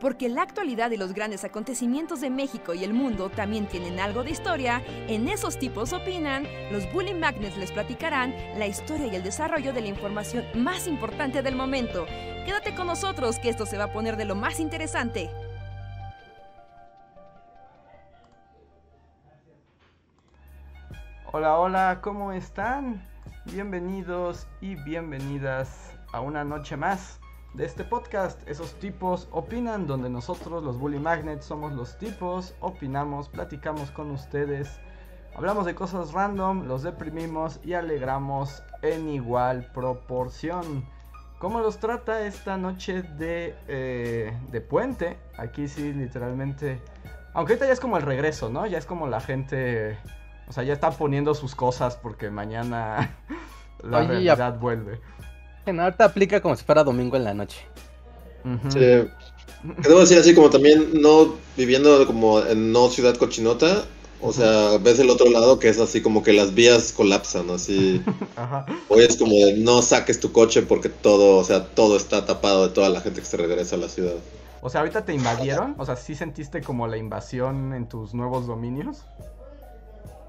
Porque la actualidad y los grandes acontecimientos de México y el mundo también tienen algo de historia, en esos tipos opinan, los Bully Magnets les platicarán la historia y el desarrollo de la información más importante del momento. Quédate con nosotros que esto se va a poner de lo más interesante. Hola, hola, ¿cómo están? Bienvenidos y bienvenidas a una noche más de este podcast. Esos tipos opinan, donde nosotros, los Bully Magnets, somos los tipos, opinamos, platicamos con ustedes, hablamos de cosas random, los deprimimos y alegramos en igual proporción. ¿Cómo los trata esta noche de, eh, de puente? Aquí sí, literalmente. Aunque ahorita ya es como el regreso, ¿no? Ya es como la gente. O sea, ya está poniendo sus cosas porque mañana la realidad vuelve. En ahorita aplica como si fuera domingo en la noche. Sí. Debo decir así como también no viviendo como en no ciudad cochinota, o sea, ves el otro lado que es así como que las vías colapsan, así. Ajá. Hoy es como de no saques tu coche porque todo, o sea, todo está tapado de toda la gente que se regresa a la ciudad. O sea, ahorita te invadieron, o sea, ¿sí sentiste como la invasión en tus nuevos dominios?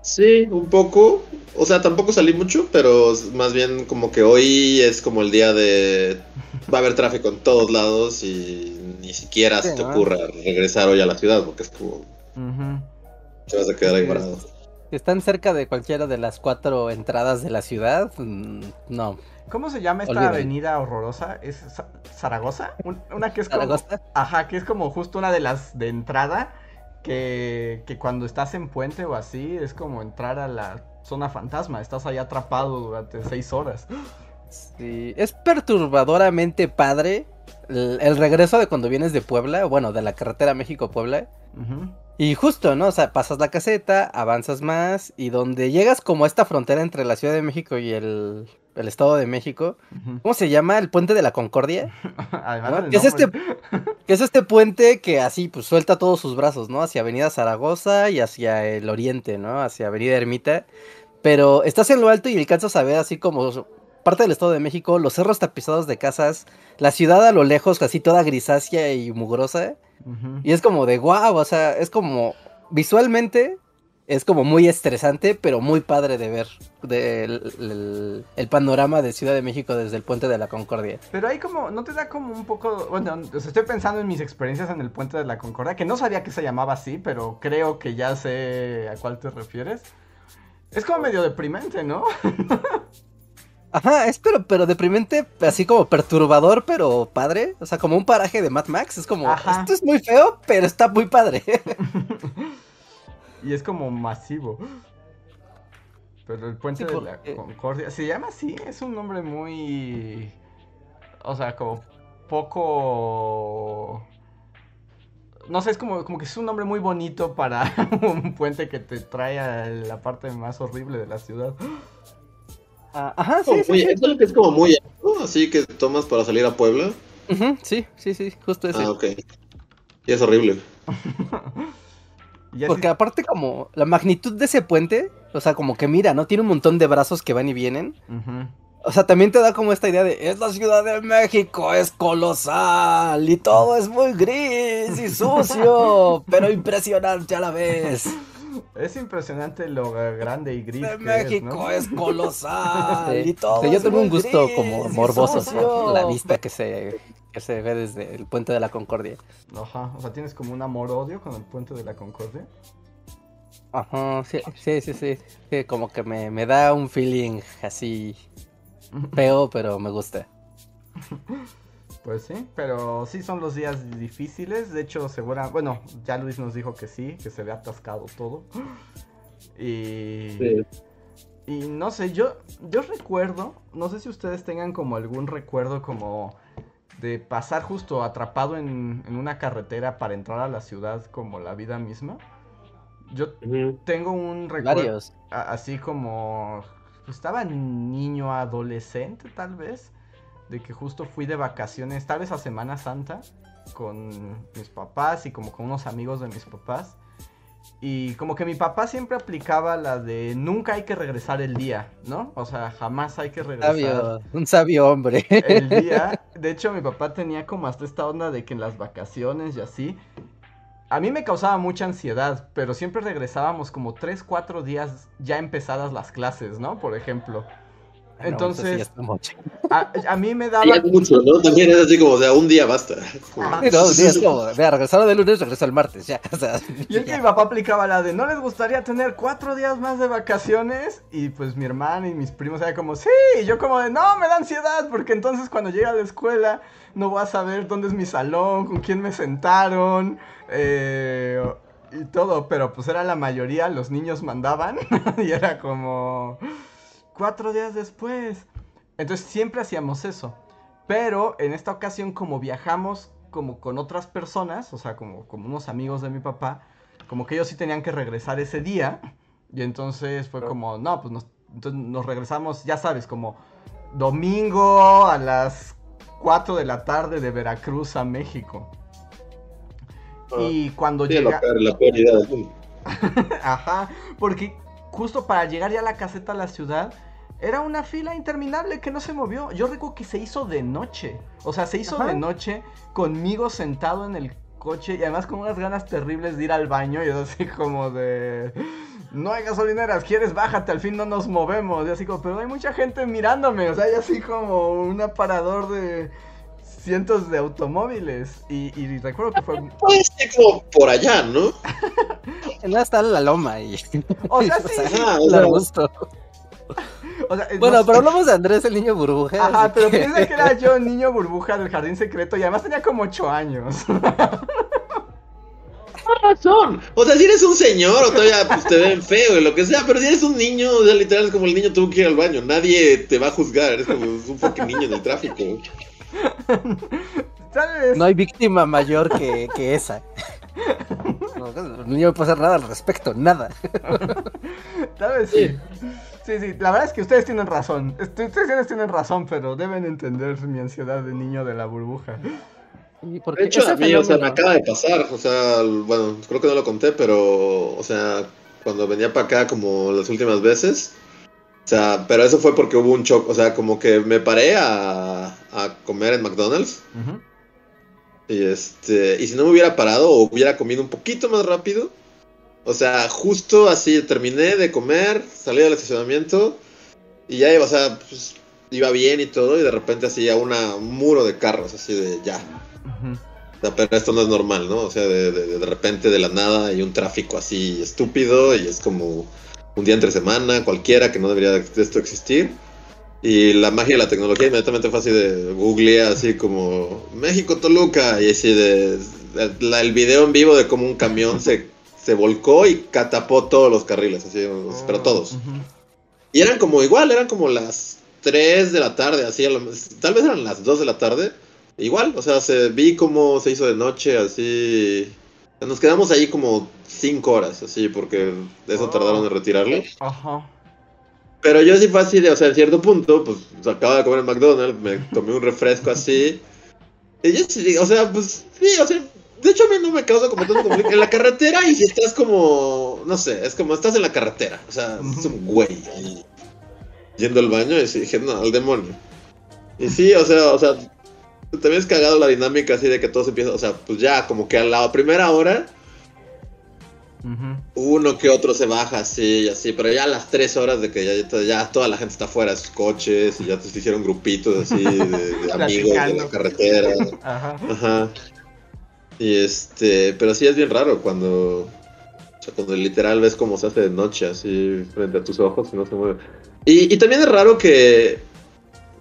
Sí, un poco. O sea, tampoco salí mucho, pero más bien como que hoy es como el día de... Va a haber tráfico en todos lados y ni siquiera se te ocurra regresar hoy a la ciudad porque es como... Te vas a quedar ahí parado. ¿Están cerca de cualquiera de las cuatro entradas de la ciudad? Mm, no. ¿Cómo se llama esta avenida horrorosa? ¿Es Zaragoza? Una que es como... ¿Zaragoza? Ajá, que es como justo una de las de entrada que, cuando estás en puente o así es como entrar a la zona fantasma, estás ahí atrapado durante seis horas. Sí, es perturbadoramente padre el, regreso de cuando vienes de Puebla, bueno, de la carretera México-Puebla. Y justo, ¿no? O sea, pasas la caseta, avanzas más y donde llegas como a esta frontera entre la Ciudad de México y el, el Estado de México. ¿Cómo se llama? El Puente de la Concordia. ¿Qué, es este, ¿Qué es este puente que así pues suelta todos sus brazos, ¿no? Hacia Avenida Zaragoza y hacia el oriente, ¿no? Hacia Avenida Ermita. Pero estás en lo alto y alcanzas a ver así como parte del Estado de México, los cerros tapizados de casas, la ciudad a lo lejos, casi toda grisácea y mugrosa. Y es como de wow, o sea, es como visualmente es como muy estresante, pero muy padre de ver el, panorama de Ciudad de México desde el puente de la Concordia. Pero ahí como, ¿no te da como un poco, bueno, estoy pensando en mis experiencias en el puente de la Concordia, que no sabía que se llamaba así, pero creo que ya sé a cuál te refieres. Es como medio deprimente, ¿no? Ajá, es pero, pero deprimente, así como perturbador, pero padre. O sea, como un paraje de Mad Max. Es como, esto es muy feo, pero está muy padre. Y es como masivo. Pero el puente de la Concordia. Se llama así, es un nombre muy. O sea, como poco. No sé, es como, como que es un nombre muy bonito para un puente que te trae a la parte más horrible de la ciudad. Ah, ajá, sí, sí, Es que es como muy así que tomas para salir a Puebla. sí, sí, sí, justo eso. Ah, ok. Y es horrible. Porque aparte como la magnitud de ese puente, o sea, como que mira, ¿no? Tiene un montón de brazos que van y vienen. O sea, también te da como esta idea de, es la Ciudad de México, es colosal y todo es muy gris y sucio, pero impresionante a la vez. Es impresionante lo grande y gris. De México es, colosal y todo. yo tengo un gusto como morboso la vista que se se ve desde el puente de la Concordia. Ajá, o sea, tienes como un amor-odio con el puente de la Concordia. Ajá, sí, sí, sí, sí, como que me, da un feeling así feo, pero me gusta. Pues sí, pero sí son los días difíciles. De hecho, segura, bueno, ya Luis nos dijo que sí, que se ve atascado todo. Y, y no sé, yo, yo recuerdo, no sé si ustedes tengan como algún recuerdo como de pasar justo atrapado en, una carretera para entrar a la ciudad como la vida misma. Yo tengo un recuerdo así como estaba niño adolescente tal vez de que justo fui de vacaciones tal vez a Semana Santa con mis papás y como con unos amigos de mis papás Y como que mi papá siempre aplicaba la de nunca hay que regresar el día, ¿no? O sea, jamás hay que regresar. Sabio, un sabio hombre. El día. De hecho, mi papá tenía como hasta esta onda de que en las vacaciones y así. A mí me causaba mucha ansiedad, pero siempre regresábamos como 3, 4 días ya empezadas las clases, ¿no? Por ejemplo. Entonces, a, mí me daba. mucho, ¿no? También es así como, o sea, un día basta. no, un día es como, vea, regresaron de lunes, regresó el martes, ya. O sea, y es que mi papá aplicaba la de, ¿no les gustaría tener cuatro días más de vacaciones? Y pues mi hermana y mis primos era como, sí. Y yo como de, no, me da ansiedad, porque entonces cuando llega a la escuela no voy a saber dónde es mi salón, con quién me sentaron. Eh, y todo, pero pues era la mayoría, los niños mandaban y era como cuatro días después. Entonces siempre hacíamos eso. Pero en esta ocasión, como viajamos como con otras personas, o sea, como, como unos amigos de mi papá, como que ellos sí tenían que regresar ese día. Y entonces fue como, no, pues nos, entonces nos regresamos, ya sabes, como domingo a las 4 de la tarde de Veracruz a México. Ah, y cuando llega... La, Ajá, porque justo para llegar ya a la caseta a la ciudad, era una fila interminable que no se movió. Yo recuerdo que se hizo de noche. O sea, se hizo de noche conmigo sentado en el coche y además con unas ganas terribles de ir al baño y así como de... No hay gasolineras, ¿quieres? Bájate, al fin no nos movemos. Y así como, pero hay mucha gente mirándome. O sea, hay así como un aparador de cientos de automóviles. Y, recuerdo que fue. Puede ser como por allá, ¿no? no está la loma y. O sea, sí. Bueno, pero hablamos de Andrés, el niño burbuja. Ajá, pero piensa que era yo el niño burbuja del jardín secreto y además tenía como 8 años. razón. O sea, si eres un señor o todavía pues, te ven feo y lo que sea, pero si eres un niño, o sea, literal es como el niño tuvo que ir al baño. Nadie te va a juzgar, eres como un fucking niño en el tráfico. No hay víctima mayor que, que esa. No, el niño no puede hacer nada al respecto, nada. Vez sí. Sí, sí, la verdad es que ustedes tienen razón. Ustedes tienen razón, pero deben entender mi ansiedad de niño de la burbuja. De hecho, a mí, o sea, me acaba de pasar, o sea, bueno, creo que no lo conté, pero, o sea, cuando venía para acá como las últimas veces, o sea, pero eso fue porque hubo un shock, o sea, como que me paré a, a comer en McDonald's. Y este, y si no me hubiera parado o hubiera comido un poquito más rápido, o sea, justo así terminé de comer, salí del estacionamiento y ya iba, o sea, pues, iba bien y todo y de repente así a una, un muro de carros, así de ya. o sea, pero esto no es normal, ¿no? O sea, de, de, de, repente de la nada hay un tráfico así estúpido y es como un día entre semana, cualquiera que no debería de esto existir. Y la magia de la tecnología inmediatamente fue así de googleé así como México Toluca y así de, el video en vivo de cómo un camión se se volcó y catapó todos los carriles, así, pero todos. Y eran como igual, eran como las 3 de la tarde, así, tal vez eran las 2 de la tarde. Igual, o sea, se vi cómo se hizo de noche, así. Nos quedamos ahí como 5 horas, así, porque eso oh. tardaron en retirarlo. Ajá. Pero yo sí fue así de, o sea, en cierto punto, pues acaba de comer en McDonald's, me tomé un refresco así. Y yo sí, o sea, pues sí, o sea, de hecho, a mí no me causa como tanto conflicto. En la carretera, y si estás como. No sé, es como estás en la carretera. O sea, es un güey ahí. Yendo al baño y dije, no, al demonio. Y sí, o sea, o sea. También es cagado la dinámica así de que todo se empieza. O sea, pues ya, como que a la primera hora. Uno que otro se baja así y así, pero ya a las tres horas de que ya, ya toda la gente está fuera de sus coches y ya te hicieron grupitos así de, amigos de la carretera. Ajá. Ajá. Y este, pero sí es bien raro cuando, o sea, cuando literal ves cómo se hace de noche así frente a tus ojos y no se mueve. Y, y también es raro que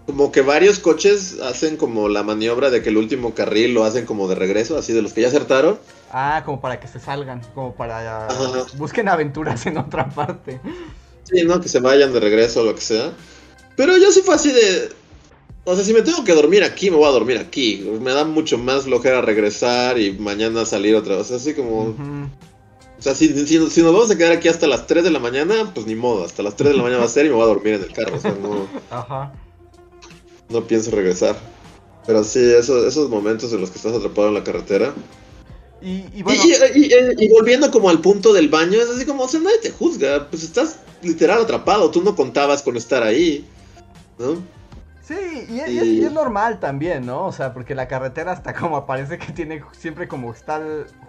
como que varios coches hacen como la maniobra de que el último carril lo hacen como de regreso, así de los que ya acertaron. Ah, como para que se salgan, como para busquen aventuras en otra parte. Sí, ¿no? Que se vayan de regreso o lo que sea. Pero yo sí fue así de, o sea, si me tengo que dormir aquí, me voy a dormir aquí. Me da mucho más flojera regresar y mañana salir otra vez. Así como. O sea, si, si, nos vamos a quedar aquí hasta las 3 de la mañana, pues ni modo. Hasta las 3 de la mañana va a ser y me voy a dormir en el carro. O sea, no. Ajá. No pienso regresar. Pero sí, esos, esos momentos en los que estás atrapado en la carretera. Y, bueno... y, volviendo como al punto del baño, es así como, o sea, nadie te juzga, pues estás literal atrapado, tú no contabas con estar ahí, ¿no? Sí, y es, normal también, ¿no? O sea, porque la carretera hasta como aparece que tiene siempre como está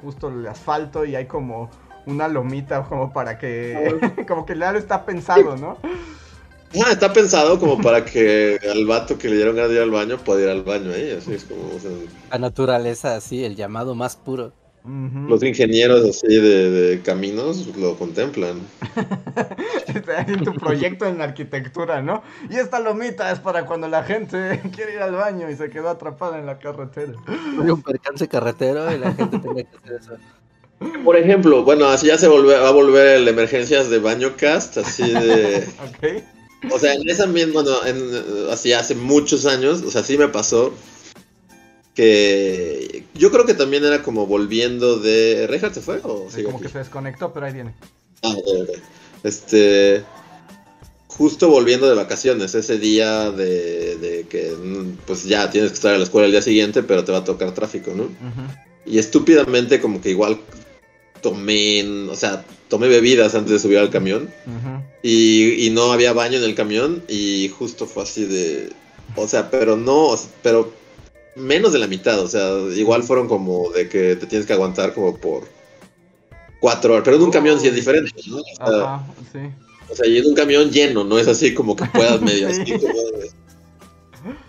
justo el asfalto y hay como una lomita como para que, como que el aro está pensado, ¿no? Ah, está pensado como para que al vato que le dieron ganas de ir al baño pueda ir al baño ahí, así es como... La naturaleza, así, el llamado más puro. Los ingenieros así de, caminos lo contemplan. tu proyecto en arquitectura, ¿no? Y esta lomita es para cuando la gente quiere ir al baño y se quedó atrapada en la carretera. Hay un percance carretero y la gente tiene que hacer eso. Por ejemplo, bueno, así ya se va a volver el emergencias de baño cast, así de... ok. O sea, en esa misma, bueno, en, así hace muchos años, o sea, sí me pasó que yo creo que también era como volviendo de... ¿Reinhardt se fue? O sí, como que se desconectó, pero ahí viene. Ah, Este... Justo volviendo de vacaciones, ese día de, que pues ya tienes que estar en la escuela el día siguiente, pero te va a tocar tráfico, ¿no? Y estúpidamente como que igual tomé, o sea, tomé bebidas antes de subir al camión y, y, no había baño en el camión y justo fue así de, o sea, pero no, pero menos de la mitad, o sea, igual fueron como de que te tienes que aguantar como por cuatro horas, pero en un camión sí es diferente, ¿no? O sea, Ajá, sí. O sea, y en un camión lleno, no es así como que puedas medio así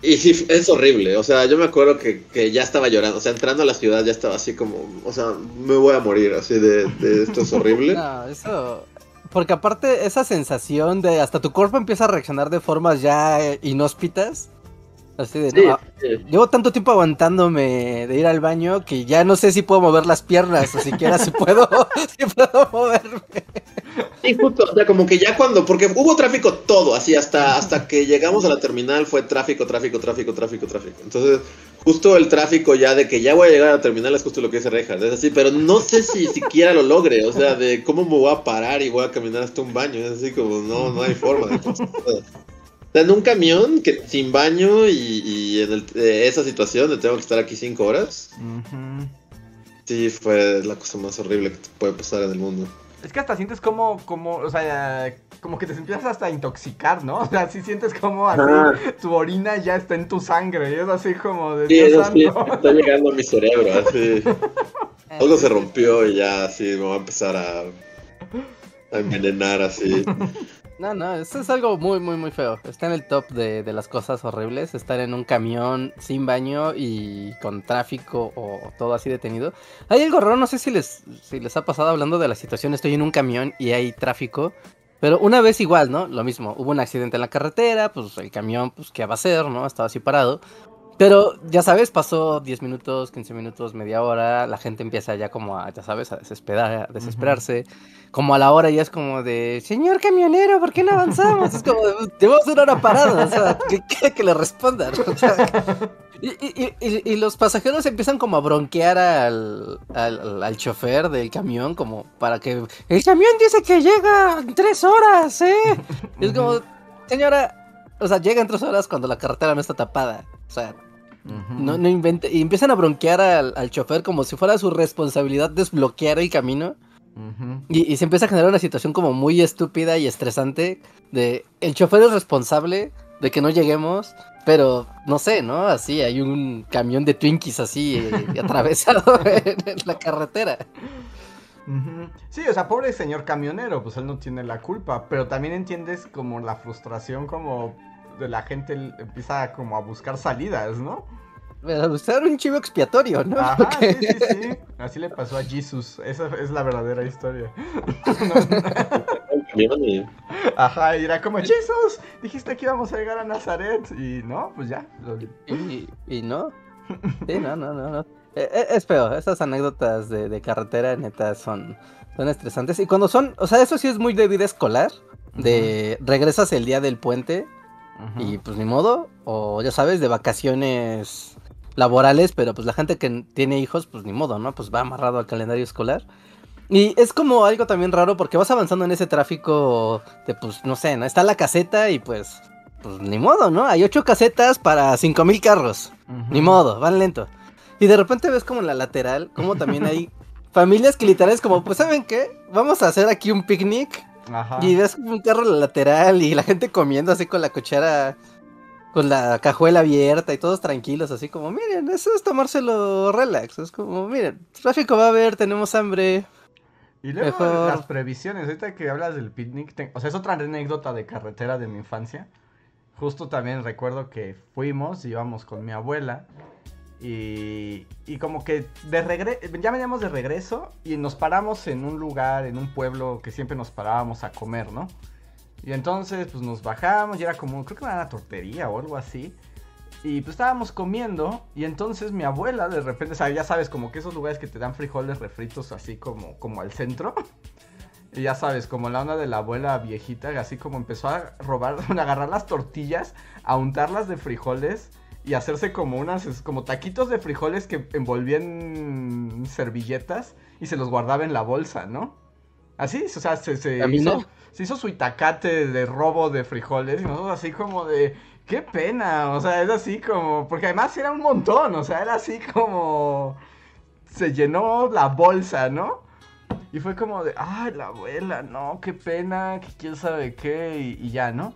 Y sí, es horrible, o sea, yo me acuerdo que, que, ya estaba llorando, o sea, entrando a la ciudad ya estaba así como, o sea, me voy a morir, así de, de esto es horrible. No, eso, porque aparte esa sensación de hasta tu cuerpo empieza a reaccionar de formas ya inhóspitas, Así de, no, Llevo tanto tiempo aguantándome de ir al baño que ya no sé si puedo mover las piernas o siquiera si puedo, si puedo moverme. Sí, justo, o sea, como que ya cuando, porque hubo tráfico todo, así hasta, hasta que llegamos a la terminal fue tráfico, tráfico, tráfico, tráfico, tráfico. Entonces, justo el tráfico ya de que ya voy a llegar a la terminal es justo lo que dice Reja, es así, pero no sé si siquiera lo logre, o sea, de cómo me voy a parar y voy a caminar hasta un baño, es así como, no, no hay forma de en un camión que sin baño y, en eh, esa situación de tengo que estar aquí cinco horas. Sí, fue la cosa más horrible que te puede pasar en el mundo. Es que hasta sientes como, como, o sea, como que te empiezas hasta a intoxicar, ¿no? O sea, si sientes como así, tu orina ya está en tu sangre, y es así como de sí, está llegando a mi cerebro, así. Algo se rompió y ya así me va a empezar a, a envenenar así. No, no, eso es algo muy, muy, muy feo. Está en el top de, las cosas horribles. Estar en un camión sin baño y con tráfico o todo así detenido. Hay algo raro, no sé si les, si les ha pasado hablando de la situación. Estoy en un camión y hay tráfico. Pero una vez igual, ¿no? Lo mismo, hubo un accidente en la carretera, pues el camión, pues qué va a hacer, ¿no? Estaba así parado. Pero ya sabes, pasó 10 minutos, 15 minutos, media hora, la gente empieza ya como a, ya sabes, a desesperar, a desesperarse. Como a la hora ya es como de, señor camionero, ¿por qué no avanzamos? es como, llevamos una hora parada, o sea, que, que, le respondan. y, y, y, y, los pasajeros empiezan como a bronquear al, al, al, chofer del camión, como para que, el camión dice que llega en tres horas, ¿eh? Y es como, señora, o sea, llega en tres horas cuando la carretera no está tapada. O sea, no, no invente. Y empiezan a bronquear al, chofer como si fuera su responsabilidad desbloquear el camino. y, se empieza a generar una situación como muy estúpida y estresante de el chofer es responsable de que no lleguemos, pero no sé, ¿no? Así hay un camión de Twinkies así eh, atravesado en, la carretera. Sí, o sea, pobre señor camionero, pues él no tiene la culpa, pero también entiendes como la frustración como la gente empieza como a buscar salidas, ¿no? A buscar un chivo expiatorio, ¿no? Ajá, sí, sí, sí. Así le pasó a Jesus. Esa es la verdadera historia. Ajá, y era como, Jesus, dijiste que íbamos a llegar a Nazaret. Y no, pues ya. Y, no. Sí, no, no, no. no. E, e, es feo, esas anécdotas de, carretera, neta, son, son estresantes. Y cuando son, o sea, eso sí es muy de vida escolar. De regresas el día del puente y pues ni modo, o ya sabes, de vacaciones laborales, pero pues la gente que tiene hijos, pues ni modo, ¿no? Pues va amarrado al calendario escolar. Y es como algo también raro porque vas avanzando en ese tráfico de, pues, no sé, ¿no? Está la caseta y pues, pues ni modo, ¿no? Hay ocho casetas para cinco mil carros. Ni modo, van lento. Y de repente ves como en la lateral, como también hay familias que literal es como, pues ¿saben qué? Vamos a hacer aquí un picnic. Ajá. Y ves un carro lateral y la gente comiendo así con la cuchara, con la cajuela abierta y todos tranquilos, así como, miren, eso es tomárselo relax. Es como, miren, tráfico va a haber, tenemos hambre. Y luego las previsiones, ahorita que hablas del picnic, o sea, es otra anécdota de carretera de mi infancia. Justo también recuerdo que fuimos, íbamos con mi abuela y, como que de regreso, ya veníamos de regreso y nos paramos en un lugar, en un pueblo que siempre nos parábamos a comer, ¿no? Y entonces pues nos bajamos y era como, creo que era una tortería o algo así. Y pues estábamos comiendo y entonces mi abuela de repente, o sea, ya sabes, como que esos lugares que te dan frijoles refritos así como, como al centro. Y ya sabes, como la onda de la abuela viejita, así como empezó a robar, a agarrar las tortillas, a untarlas de frijoles y hacerse como unas, como taquitos de frijoles que envolvían servilletas y se los guardaba en la bolsa, ¿no? Así, o sea, se, se, hizo, se hizo su itacate de robo de frijoles y nosotros así como de, qué pena, o sea, es así como, porque además era un montón, o sea, era así como, se llenó la bolsa, ¿no? Y fue como de, ay, la abuela, no, qué pena, que quién sabe qué, y, ya, ¿no?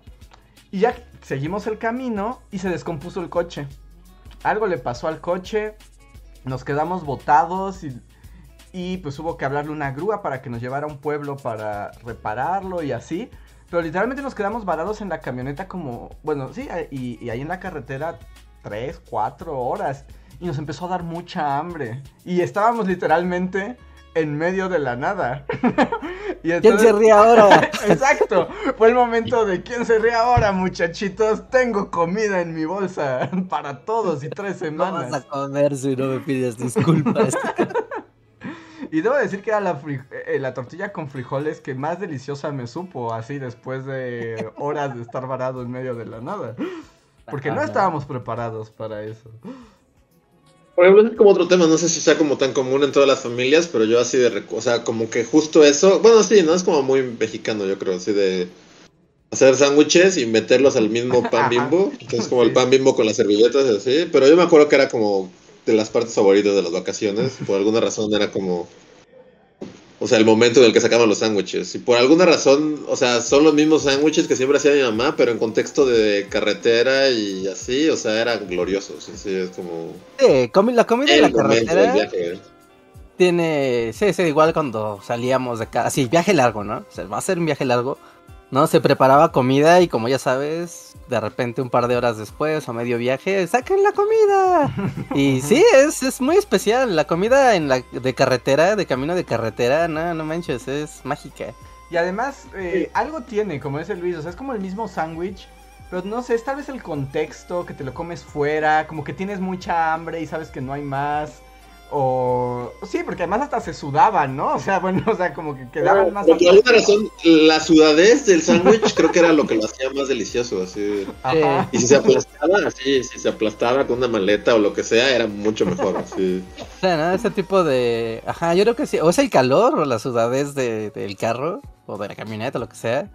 Y ya seguimos el camino y se descompuso el coche. Algo le pasó al coche, nos quedamos botados y, y pues hubo que hablarle una grúa para que nos llevara a un pueblo para repararlo y así. Pero literalmente nos quedamos varados en la camioneta como, bueno, sí, y, y ahí en la carretera tres, cuatro horas. Y nos empezó a dar mucha hambre. Y estábamos literalmente en medio de la nada. ¿Quién se ríe ahora? Exacto. Fue el momento de ¿quién se ríe ahora, muchachitos? Tengo comida en mi bolsa para todos y tres semanas. No vas a comer si no me pides disculpas. y debo decir que era la, eh, la tortilla con frijoles que más deliciosa me supo, así después de horas de estar varado en medio de la nada. Porque no estábamos preparados para eso. Por ejemplo, es como otro tema, no sé si sea como tan común en todas las familias, pero yo así de, o sea, como que justo eso, bueno, sí, no es como muy mexicano, yo creo, así de hacer sándwiches y meterlos al mismo pan bimbo, entonces como el pan bimbo con las servilletas y así, pero yo me acuerdo que era como de las partes favoritas de las vacaciones, por alguna razón era como o sea, el momento en el que sacaban los sándwiches. Y por alguna razón, o sea, son los mismos sándwiches que siempre hacía mi mamá, pero en contexto de carretera y así, o sea, eran gloriosos. Sí, es como. Sí, la comida en la carretera. Tiene. Sí, sí, igual cuando salíamos de acá. Sí, viaje largo, ¿no? O sea, va a ser un viaje largo. ¿no? Se preparaba comida y como ya sabes, de repente un par de horas después o medio viaje, ¡saquen la comida! Y sí, es, es muy especial. La comida en la de carretera, de camino de carretera, no, no manches, es mágica. Y además, eh, algo tiene, como dice Luis, o sea, es como el mismo sándwich. Pero no sé, es tal vez el contexto, que te lo comes fuera, como que tienes mucha hambre y sabes que no hay más. O. Sí, porque además hasta se sudaban, ¿no? O sea, bueno, o sea, como que quedaban más. Por alguna razón, la sudadez del sándwich creo que era lo que lo hacía más delicioso, así. Ajá. Y si se aplastaba, así, si se aplastaba con una maleta o lo que sea, era mucho mejor, así. O sea, ¿no? Ese tipo de. Ajá, yo creo que sí. O es el calor o la sudadez de, del carro o de la camioneta, lo que sea,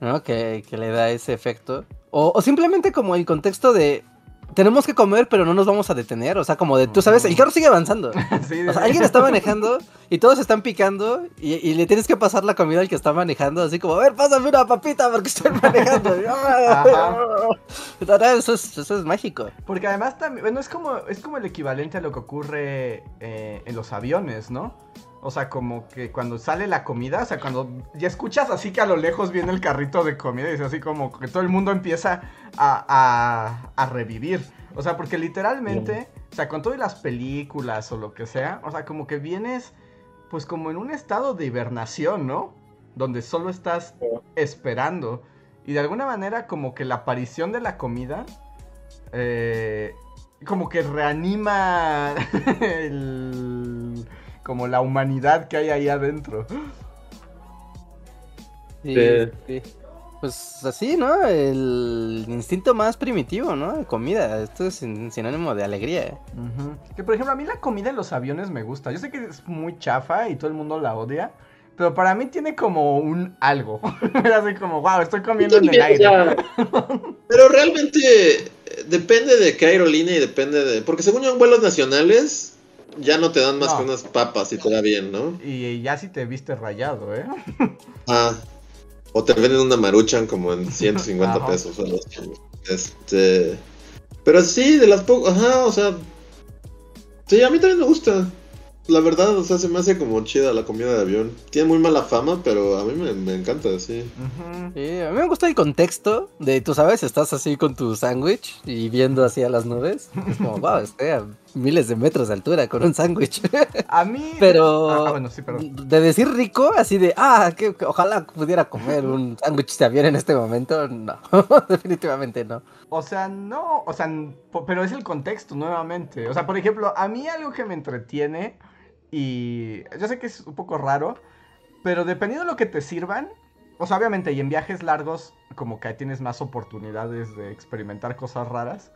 ¿no? Que, que le da ese efecto. O, o simplemente como el contexto de tenemos que comer, pero no nos vamos a detener. O sea, como de, tú sabes, el carro sigue avanzando. o sea, alguien está manejando y todos están picando y, le tienes que pasar la comida al que está manejando. Así como, a ver, pásame una papita porque estoy manejando. eso, es, eso es mágico. Porque además también, bueno, es como, es como el equivalente a lo que ocurre eh, en los aviones, ¿no? O sea, como que cuando sale la comida, o sea, cuando ya escuchas así que a lo lejos viene el carrito de comida y es así como que todo el mundo empieza a, a, revivir. O sea, porque literalmente, o sea, con todas las películas o lo que sea, o sea, como que vienes pues como en un estado de hibernación, ¿no? Donde solo estás esperando. Y de alguna manera como que la aparición de la comida, eh, como que reanima el como la humanidad que hay ahí adentro. Sí, Pues así, ¿no? El instinto más primitivo, ¿no? De comida. Esto es sinónimo de alegría. Que por ejemplo, a mí la comida en los aviones me gusta. Yo sé que es muy chafa y todo el mundo la odia. Pero para mí tiene como un algo. así como, wow, estoy comiendo en el aire. pero realmente depende de qué aerolínea y depende de. Porque según yo, en vuelos nacionales ya no te dan más que unas papas y te da bien, ¿no? Y ya si te viste rayado, ¿eh? Ah. O te venden una maruchan como en 150 pesos. Este. Pero sí, de las pocas. Ajá, o sea. Sí, a mí también me gusta la verdad, o sea, se me hace como chida la comida de avión. Tiene muy mala fama, pero a mí me, encanta, sí. sí. A mí me gusta el contexto de, tú sabes, estás así con tu sándwich y viendo así a las nubes. Es como, wow, estoy a miles de metros de altura con un sándwich. A mí... Pero... Ah, bueno, sí, perdón. De decir rico, así de, ah, que, ojalá pudiera comer un sándwich de avión en este momento, no. Definitivamente no. O sea, no, o sea, pero es el contexto nuevamente. O sea, por ejemplo, a mí algo que me entretiene y yo sé que es un poco raro, pero dependiendo de lo que te sirvan, o sea, obviamente, y en viajes largos, como que tienes más oportunidades de experimentar cosas raras.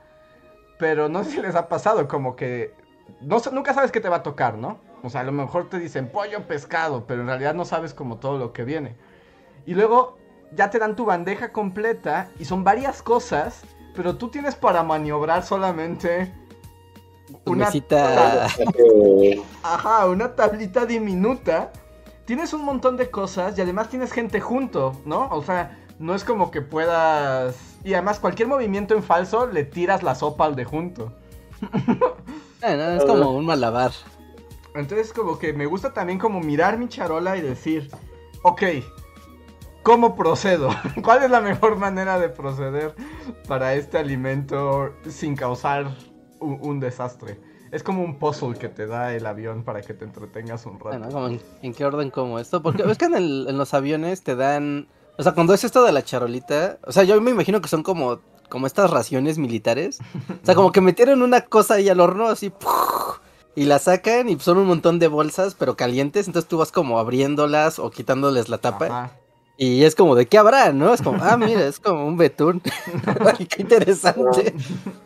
Pero no sé si les ha pasado, como que no, nunca sabes qué te va a tocar, ¿no? O sea, a lo mejor te dicen pollo, pescado, pero en realidad no sabes como todo lo que viene. Y luego ya te dan tu bandeja completa y son varias cosas, pero tú tienes para maniobrar solamente una Ajá, una tablita diminuta. Tienes un montón de cosas y además tienes gente junto, ¿no? O sea, no es como que puedas. Y además, cualquier movimiento en falso le tiras la sopa al de junto. es como un malabar. Entonces, como que me gusta también como mirar mi charola y decir, ok, ¿cómo procedo? ¿Cuál es la mejor manera de proceder para este alimento sin causar un, desastre. Es como un puzzle que te da el avión para que te entretengas un rato. en, qué orden como esto? Porque es que en, los aviones te dan... O sea, cuando es esto de la charolita... O sea, yo me imagino que son como, como estas raciones militares. O sea, como que metieron una cosa ahí al horno así... Y la sacan y son un montón de bolsas, pero calientes. Entonces tú vas como abriéndolas o quitándoles la tapa. Y es como, ¿de qué habrá? ¿No? Es como, ah, mira, es como un betún. qué interesante.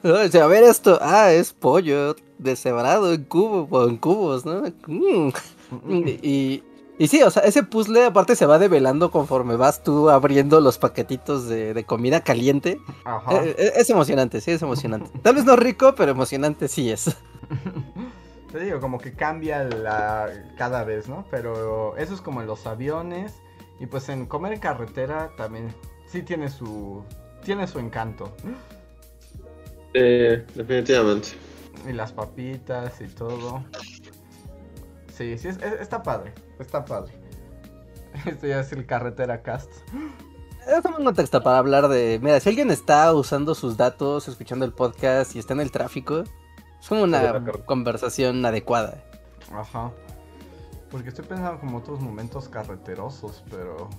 O sea, a ver esto, ah, es pollo deshebrado en cubo, en cubos, ¿no? Mm. Y, y sí, o sea, ese puzzle aparte se va develando conforme vas tú abriendo los paquetitos de, comida caliente. Ajá. Eh, eh, es, emocionante, sí, es emocionante. Tal vez no rico, pero emocionante sí es. Te digo, como que cambia la, cada vez, ¿no? Pero eso es como en los aviones. Y pues en comer en carretera también sí tiene su tiene su encanto. Eh, definitivamente. Y las papitas y todo. Sí, sí, está padre. Está padre. Esto ya es el carretera cast. Es un contexto para hablar de. Mira, si alguien está usando sus datos, escuchando el podcast y está en el tráfico, es como una conversación adecuada. Ajá. Porque estoy pensando como otros momentos carreterosos, pero...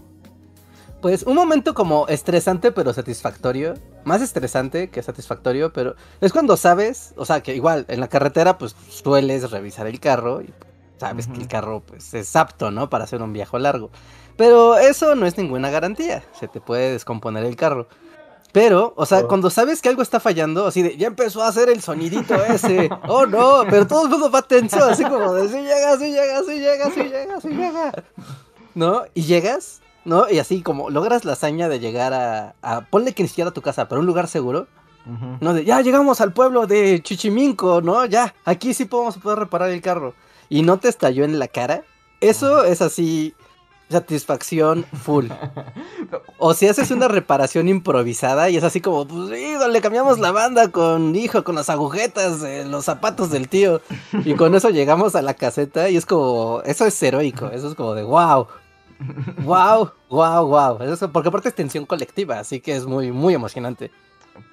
Pues un momento como estresante pero satisfactorio. Más estresante que satisfactorio, pero es cuando sabes, o sea, que igual en la carretera pues sueles revisar el carro y sabes que el carro pues es apto, ¿no? Para hacer un viaje largo. Pero eso no es ninguna garantía, se te puede descomponer el carro. Pero, o sea, cuando sabes que algo está fallando, así de, ya empezó a hacer el sonidito ese. Oh no, pero todo el mundo va tenso, así como de, si llega, si llega, si llega, si llega, si llega. ¿No? Y llegas, ¿no? Y así como logras la hazaña de llegar a, a ponle que ni siquiera a tu casa, pero un lugar seguro. ¿No? De, ya llegamos al pueblo de Chichiminco, ¿no? Ya, aquí sí podemos poder reparar el carro. Y no te estalló en la cara. Eso es así, satisfacción full. O si haces una reparación improvisada y es así como, pues le cambiamos la banda con hijo, con las agujetas, de los zapatos del tío. Y con eso llegamos a la caseta y es como, eso es heroico, eso es como de wow. Wow, wow, wow. Eso, porque aparte es tensión colectiva, así que es muy, muy emocionante.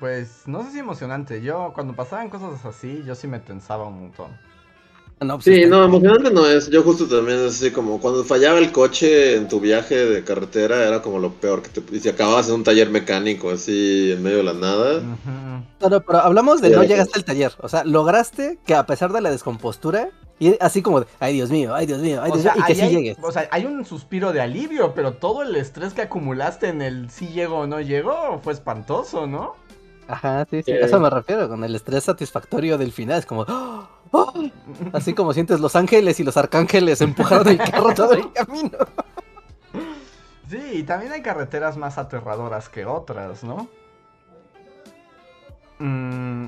Pues no sé si emocionante. Yo, cuando pasaban cosas así, yo sí me tensaba un montón. Pues sí, no, emocionante no es. Yo justo también es así como cuando fallaba el coche en tu viaje de carretera era como lo peor que te... Y si acababas en un taller mecánico así en medio de la nada. pero, pero hablamos de no llegaste al taller. O sea, lograste que a pesar de la descompostura, y así como de, ay Dios mío, ay Dios mío, ay Dios mío, y que sí llegues. O sea, hay un suspiro de alivio, pero todo el estrés que acumulaste en el si llego o no llego fue espantoso, ¿no? Ajá, sí, sí, a eso me refiero, con el estrés satisfactorio del final, es como, ¡Oh! Así como sientes los ángeles y los arcángeles empujaron el carro todo el camino. Sí, y también hay carreteras más aterradoras que otras, ¿no? Mm,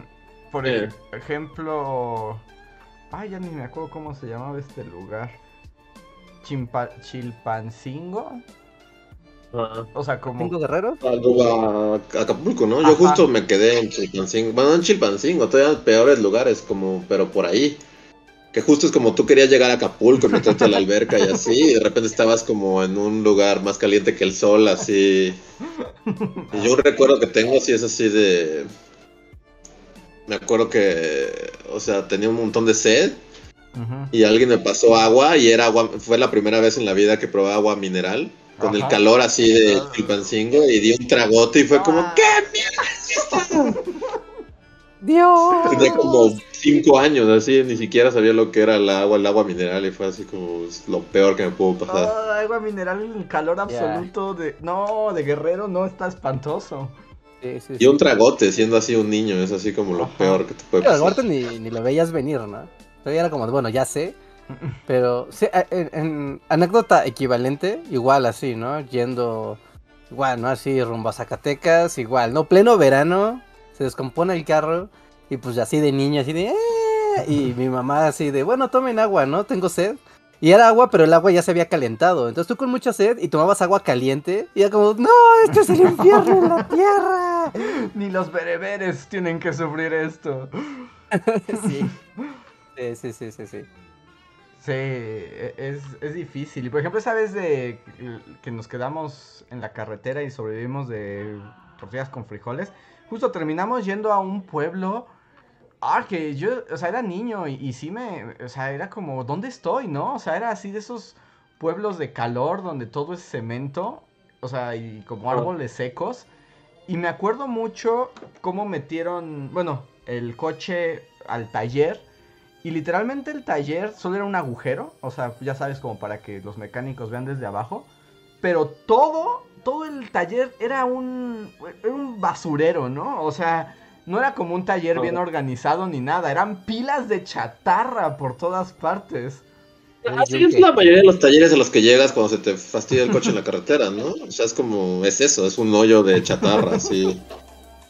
por ejemplo... Ay, ya ni me acuerdo cómo se llamaba este lugar. Chimpa Chilpancingo. O sea, como. ¿Cinco guerreros? A, Acapulco, ¿no? Yo justo me quedé en Chilpancingo. Bueno, en Chilpancingo, todavía peores lugares, como, pero por ahí. Que justo es como tú querías llegar a Acapulco, meterte a la alberca y así, y de repente estabas como en un lugar más caliente que el sol, así. Y yo un recuerdo que tengo, así es así de. Me acuerdo que, o sea, tenía un montón de sed y alguien me pasó agua y era agua, fue la primera vez en la vida que probé agua mineral con el calor así de Chilpancingo y di un tragote y fue como, ah. ¿qué mierda es esto? Dios. Tenía como cinco años, así, ni siquiera sabía lo que era el agua, el agua mineral y fue así como lo peor que me pudo pasar. Ah, agua mineral en el calor absoluto de... No, de guerrero no, está espantoso. y un tragote siendo así un niño, es así como lo peor que te puede pasar. ni, ni lo veías venir, ¿no? Todavía era como, bueno, ya sé, pero sí, en, anécdota equivalente, igual así, ¿no? Yendo, igual, ¿no? Así rumbo a Zacatecas, igual, ¿no? Pleno verano, se descompone el carro y pues así de niño, así de... Eh", y mi mamá así de, bueno, tomen agua, ¿no? Tengo sed. Y era agua, pero el agua ya se había calentado. Entonces tú con mucha sed y tomabas agua caliente. Y era como, no, esto es el infierno en la tierra. Ni los bereberes tienen que sufrir esto. sí. Sí, sí, sí, sí. Sí, e, es, es, difícil. Y por ejemplo, esa vez de que nos quedamos en la carretera y sobrevivimos de tortillas con frijoles, justo terminamos yendo a un pueblo. Ah, que yo, o sea, era niño y, sí me, o sea, era como, ¿dónde estoy, no? O sea, era así de esos pueblos de calor donde todo es cemento, o sea, y como árboles secos. Y me acuerdo mucho cómo metieron, bueno, el coche al taller y literalmente el taller solo era un agujero, o sea, ya sabes, como para que los mecánicos vean desde abajo. Pero todo, todo el taller era un, un basurero, ¿no? O sea, no era como un taller bien organizado ni nada, eran pilas de chatarra por todas partes. Así es la mayoría de los talleres a los que llegas cuando se te fastidia el coche en la carretera, ¿no? O sea, es como, es eso, es un hoyo de chatarra, así.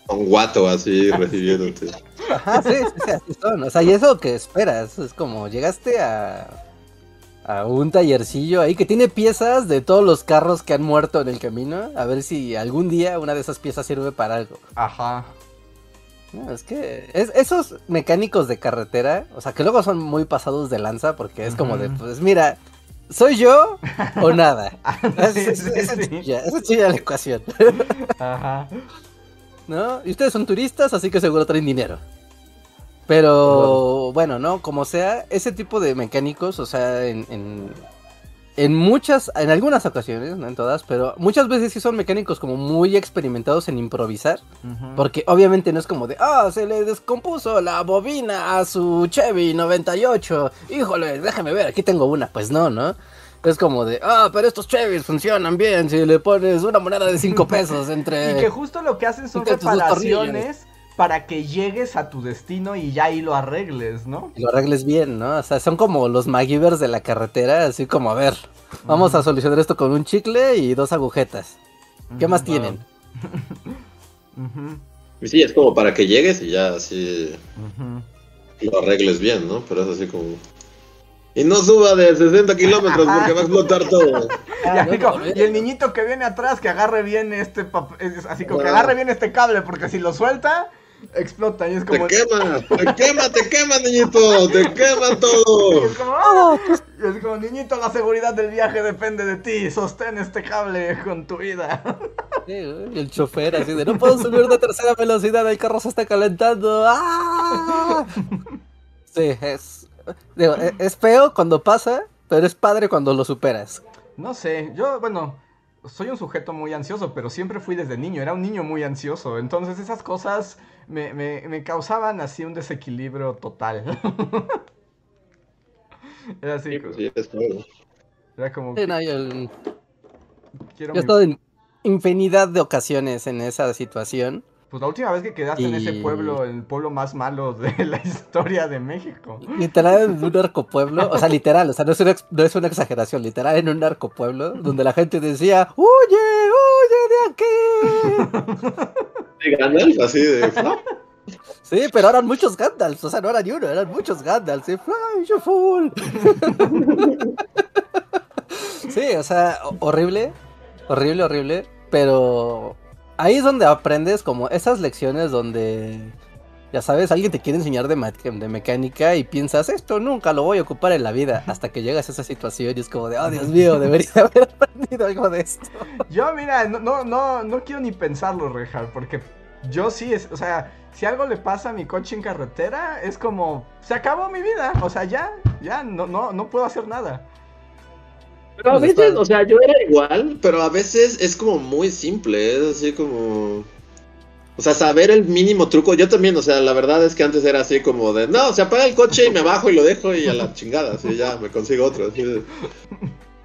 Un guato así recibiéndote. Ajá, sí, sí, así son. O sea, y eso que esperas. Es como llegaste a, a un tallercillo ahí que tiene piezas de todos los carros que han muerto en el camino. A ver si algún día una de esas piezas sirve para algo. Ajá. es que esos mecánicos de carretera, o sea, que luego son muy pasados de lanza porque es como de, pues mira, ¿soy yo o nada? sí, es, es, la ecuación. Ajá. ¿No? Y ustedes son turistas, así que seguro traen dinero. Pero bueno, ¿no? Como sea, ese tipo de mecánicos, o sea, en, en, muchas, en algunas ocasiones, no en todas, pero muchas veces sí son mecánicos como muy experimentados en improvisar. Porque obviamente no es como de, ah, se le descompuso la bobina a su Chevy 98. Híjole, déjame ver, aquí tengo una. Pues no, ¿no? Es como de, ah, pero estos Chevys funcionan bien si le pones una moneda de 5 pesos entre... y que justo lo que hacen son reparaciones para que llegues a tu destino y ya ahí lo arregles, ¿no? Y lo arregles bien, ¿no? O sea, son como los MacGyvers de la carretera, así como, a ver, vamos a solucionar esto con un chicle y dos agujetas. ¿Qué más tienen? Y sí, es como para que llegues y ya así lo arregles bien, ¿no? Pero es así como... Y no suba de 60 kilómetros porque va a explotar todo. y, el niñito que viene atrás que agarre bien este así como que agarre bien este cable porque si lo suelta explota y es como te quema, te quema, te quema niñito, te quema todo. Y es, como, ¡Oh! y es como niñito la seguridad del viaje depende de ti, sostén este cable con tu vida. Sí, el chofer así de no puedo subir de tercera velocidad, el carro se está calentando. ¡Ah! Sí, es e, es feo cuando pasa, pero es padre cuando lo superas. No sé, yo, bueno, soy un sujeto muy ansioso, pero siempre fui desde niño, era un niño muy ansioso, entonces esas cosas me, causaban así un desequilibrio total. era así. Pues sí, es claro. Era como... yo, he estado en infinidad de ocasiones en esa situación. Pues la última vez que quedaste en ese pueblo, el pueblo más malo de la historia de México. Literal en un narcopueblo, o sea, literal, o sea, no es, una, no es una exageración, literal en un narcopueblo, donde la gente decía, ¡huye, huye de aquí! ¿De ganas? Así de... Sí, pero eran muchos Gandalfs, o sea, no eran ni uno, eran muchos Gandalfs. ¿sí? Fly, you fool. sí, o sea, horrible, horrible, horrible, pero ahí es donde aprendes como esas lecciones donde, ya sabes, alguien te quiere enseñar de, de mecánica y piensas, esto nunca lo voy a ocupar en la vida, hasta que llegas a esa situación y es como de, oh Dios mío, debería haber aprendido algo de esto. Yo, mira, no, no, no, no quiero ni pensarlo, Rejar, porque yo sí, es, o sea, si algo le pasa a mi coche en carretera, es como, se acabó mi vida, o sea, ya, ya, no, no, no puedo hacer nada. Pero a veces, o sea, yo era igual, pero a veces es como muy simple, es así como... O sea, saber el mínimo truco, yo también, o sea, la verdad es que antes era así como de, no, se apaga el coche y me bajo y lo dejo y a la chingada, así ya me consigo otro.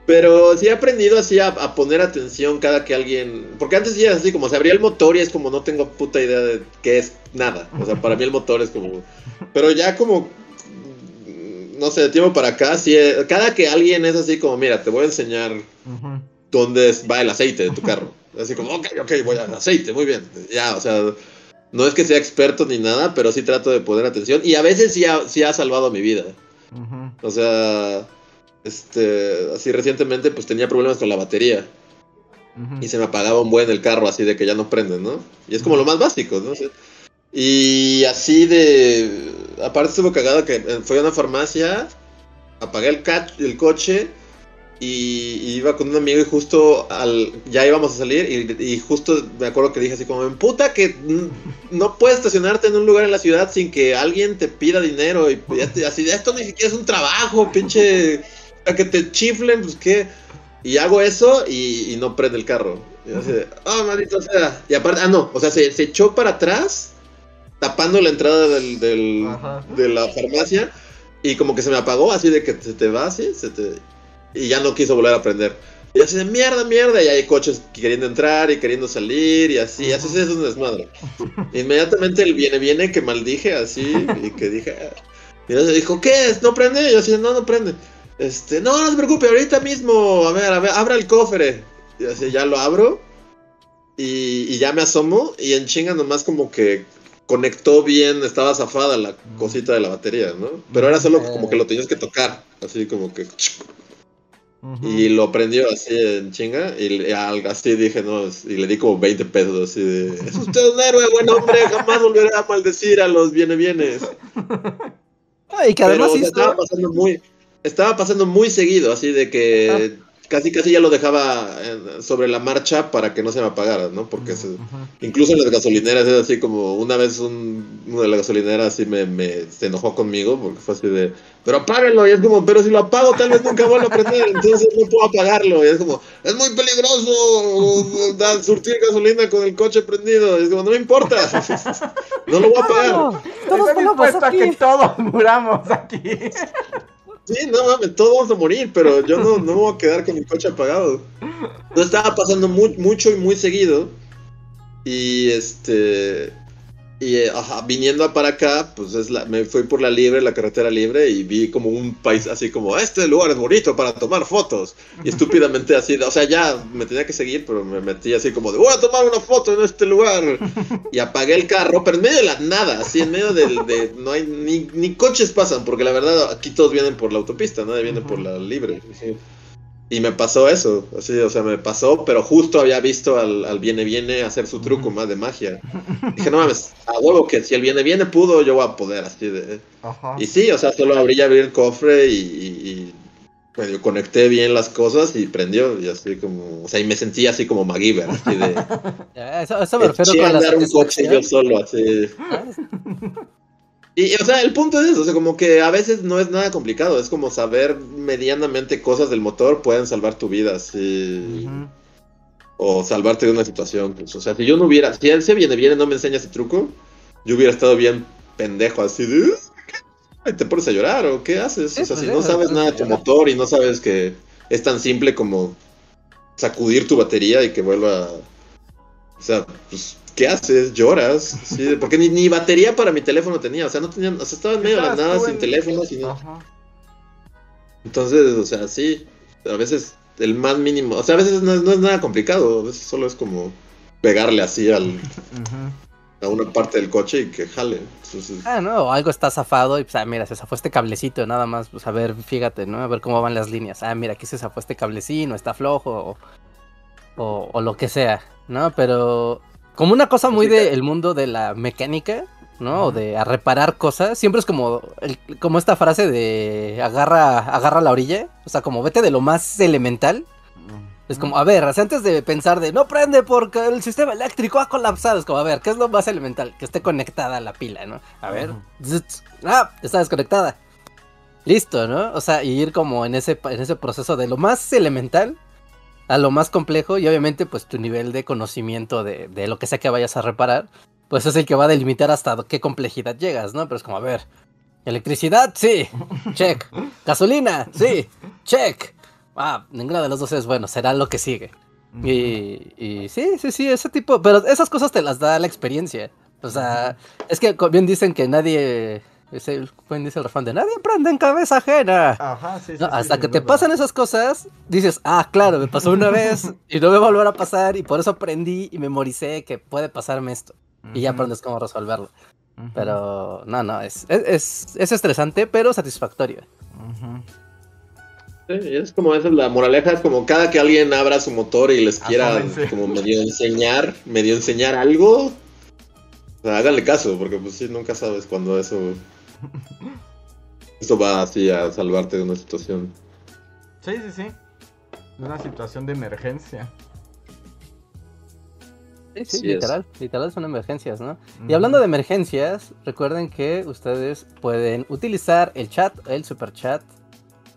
Pero sí he aprendido así a, poner atención cada que alguien, porque antes sí era así como se abría el motor y es como no tengo puta idea de qué es nada, o sea, para mí el motor es como, pero ya como no sé, de tiempo para acá, si cada que alguien es así como, mira, te voy a enseñar dónde va el aceite de tu carro. Así como, ok, ok, voy al aceite, muy bien. Ya, o sea, no es que sea experto ni nada, pero sí trato de poner atención. Y a veces sí ha, sí ha salvado mi vida. O sea, este, así recientemente pues tenía problemas con la batería. Y se me apagaba un buen el carro así de que ya no prende, ¿no? Y es como lo más básico, ¿no? Y así de. Aparte estuvo cagado que fue a una farmacia, apagué el, el coche y, iba con un amigo y justo al, ya íbamos a salir y, justo me acuerdo que dije así como, puta que no puedes estacionarte en un lugar en la ciudad sin que alguien te pida dinero y así, esto ni siquiera es un trabajo, pinche, a que te chiflen, pues qué. Y hago eso y, no prende el carro. Y así, oh, maldito sea. Y aparte, ah, no, o sea, se, se echó para atrás tapando la entrada del, de la farmacia y como que se me apagó así de que se te va así, se te... y ya no quiso volver a prender. Y así de mierda, mierda, y hay coches queriendo entrar y queriendo salir y así, así es un desmadre. Inmediatamente el viene, viene que maldije así y que dije... Y se dijo, ¿qué es? ¿No prende? Y yo así, no, no prende. Este, no, no se preocupe, ahorita mismo, a ver, a ver, abra el cofre. Y así ya lo abro y, y ya me asomo y en chinga nomás como que conectó bien, estaba zafada la cosita de la batería, ¿no? Pero era solo como que lo tenías que tocar, así como que... Y lo prendió así en chinga y así dije, no, y le di como 20 pesos así de, es usted un héroe, buen hombre, jamás volverá a maldecir a los viene bienes. y que además estaba pasando muy, estaba pasando muy seguido, así de que casi casi ya lo dejaba sobre la marcha para que no se me apagara, ¿no? Porque incluso en las gasolineras es así como una vez un, uno de las gasolineras así me, se enojó conmigo porque fue así de, pero apáguenlo y es como, pero si lo apago tal vez nunca vuelva a prender, entonces no puedo apagarlo y es como, es muy peligroso dar, surtir gasolina con el coche prendido, y es como, no me importa, no lo voy a apagar. Todos a que todos muramos aquí. Sí, no mames, todos vamos a morir, pero yo no, no voy a quedar con mi coche apagado. No estaba pasando mucho y muy seguido. Y este. Y eh, ajá, viniendo para acá, pues es la, me fui por la libre, la carretera libre, y vi como un país así como, este lugar es bonito para tomar fotos. Y estúpidamente así, o sea, ya me tenía que seguir, pero me metí así como de, voy a tomar una foto en este lugar. Y apagué el carro, pero en medio de la nada, así en medio del, de, no hay, ni, ni coches pasan, porque la verdad aquí todos vienen por la autopista, nadie viene por la libre. Y me pasó eso, así, o sea, me pasó, pero justo había visto al, al Viene Viene hacer su truco más de magia. Dije, no mames, a huevo que si el Viene Viene pudo, yo voy a poder, así de... Y sí, o sea, solo abrí, abrí el cofre y, y, medio conecté bien las cosas y prendió, y así como, o sea, y me sentí así como MacGyver, así de... eso, eso me refiero con la un coche yo solo, así... Y, o sea, el punto es eso, o sea, como que a veces no es nada complicado, es como saber medianamente cosas del motor pueden salvar tu vida, sí. O salvarte de una situación. Pues, o sea, si yo no hubiera, si él se viene, viene, no me enseña ese truco, yo hubiera estado bien pendejo, así de... ¿Te pones a llorar o qué haces? o sea, si no sabes nada de tu motor y no sabes que es tan simple como sacudir tu batería y que vuelva... O sea, pues ¿qué haces? ¿Lloras? Sí, porque ni, ni, batería para mi teléfono tenía, o sea, no tenía, o sea, estaba en medio de la nada sin teléfono, sin Entonces, o sea, sí, a veces el más mínimo, o sea, a veces no, es nada complicado, a veces solo es como pegarle así al... a una parte del coche y que jale. Ah, no, algo está zafado y pues, ah, mira, se zafó este cablecito, nada más, pues a ver, fíjate, ¿no? A ver cómo van las líneas. Ah, mira, aquí se zafó este cablecito, está flojo o, o, lo que sea, ¿no? Pero como una cosa muy del mundo de la mecánica, ¿no? O de a reparar cosas, siempre es como, como esta frase de agarra, agarra la orilla, o sea, como vete de lo más elemental es como, a ver, antes de pensar de no prende porque el sistema eléctrico ha colapsado, es como, a ver, ¿qué es lo más elemental? Que esté conectada la pila, ¿no? A ver, ah, está desconectada. Listo, ¿no? O sea, y ir como en ese, en ese proceso de lo más elemental a lo más complejo y obviamente pues tu nivel de conocimiento de, de lo que sea que vayas a reparar, pues es el que va a delimitar hasta qué complejidad llegas, ¿no? Pero es como, a ver, electricidad, sí, check. Gasolina, sí, check ah, ninguna de los dos es bueno, será lo que sigue. y, y, sí, sí, sí, ese tipo, pero esas cosas te las da la experiencia. O sea, es que bien dicen que nadie, ese, dice el refrán de nadie aprende en cabeza ajena. Ajá, sí, sí, hasta que te pasan esas cosas, dices, ah, claro, me pasó una vez y no me va a volver a pasar y por eso aprendí y memoricé que puede pasarme esto. Y ya aprendes cómo resolverlo. Pero no, no, es, es, es, estresante, pero satisfactorio. Ajá es como esa es la moraleja, es como cada que alguien abra su motor y les quiera como medio enseñar, medio enseñar algo, o sea, háganle caso, porque pues sí, nunca sabes cuando eso eso va así a salvarte de una situación. Sí, sí, sí. De una situación de emergencia. Sí, sí, literal, literal son emergencias, ¿no? Y hablando de emergencias, recuerden que ustedes pueden utilizar el chat, el super chat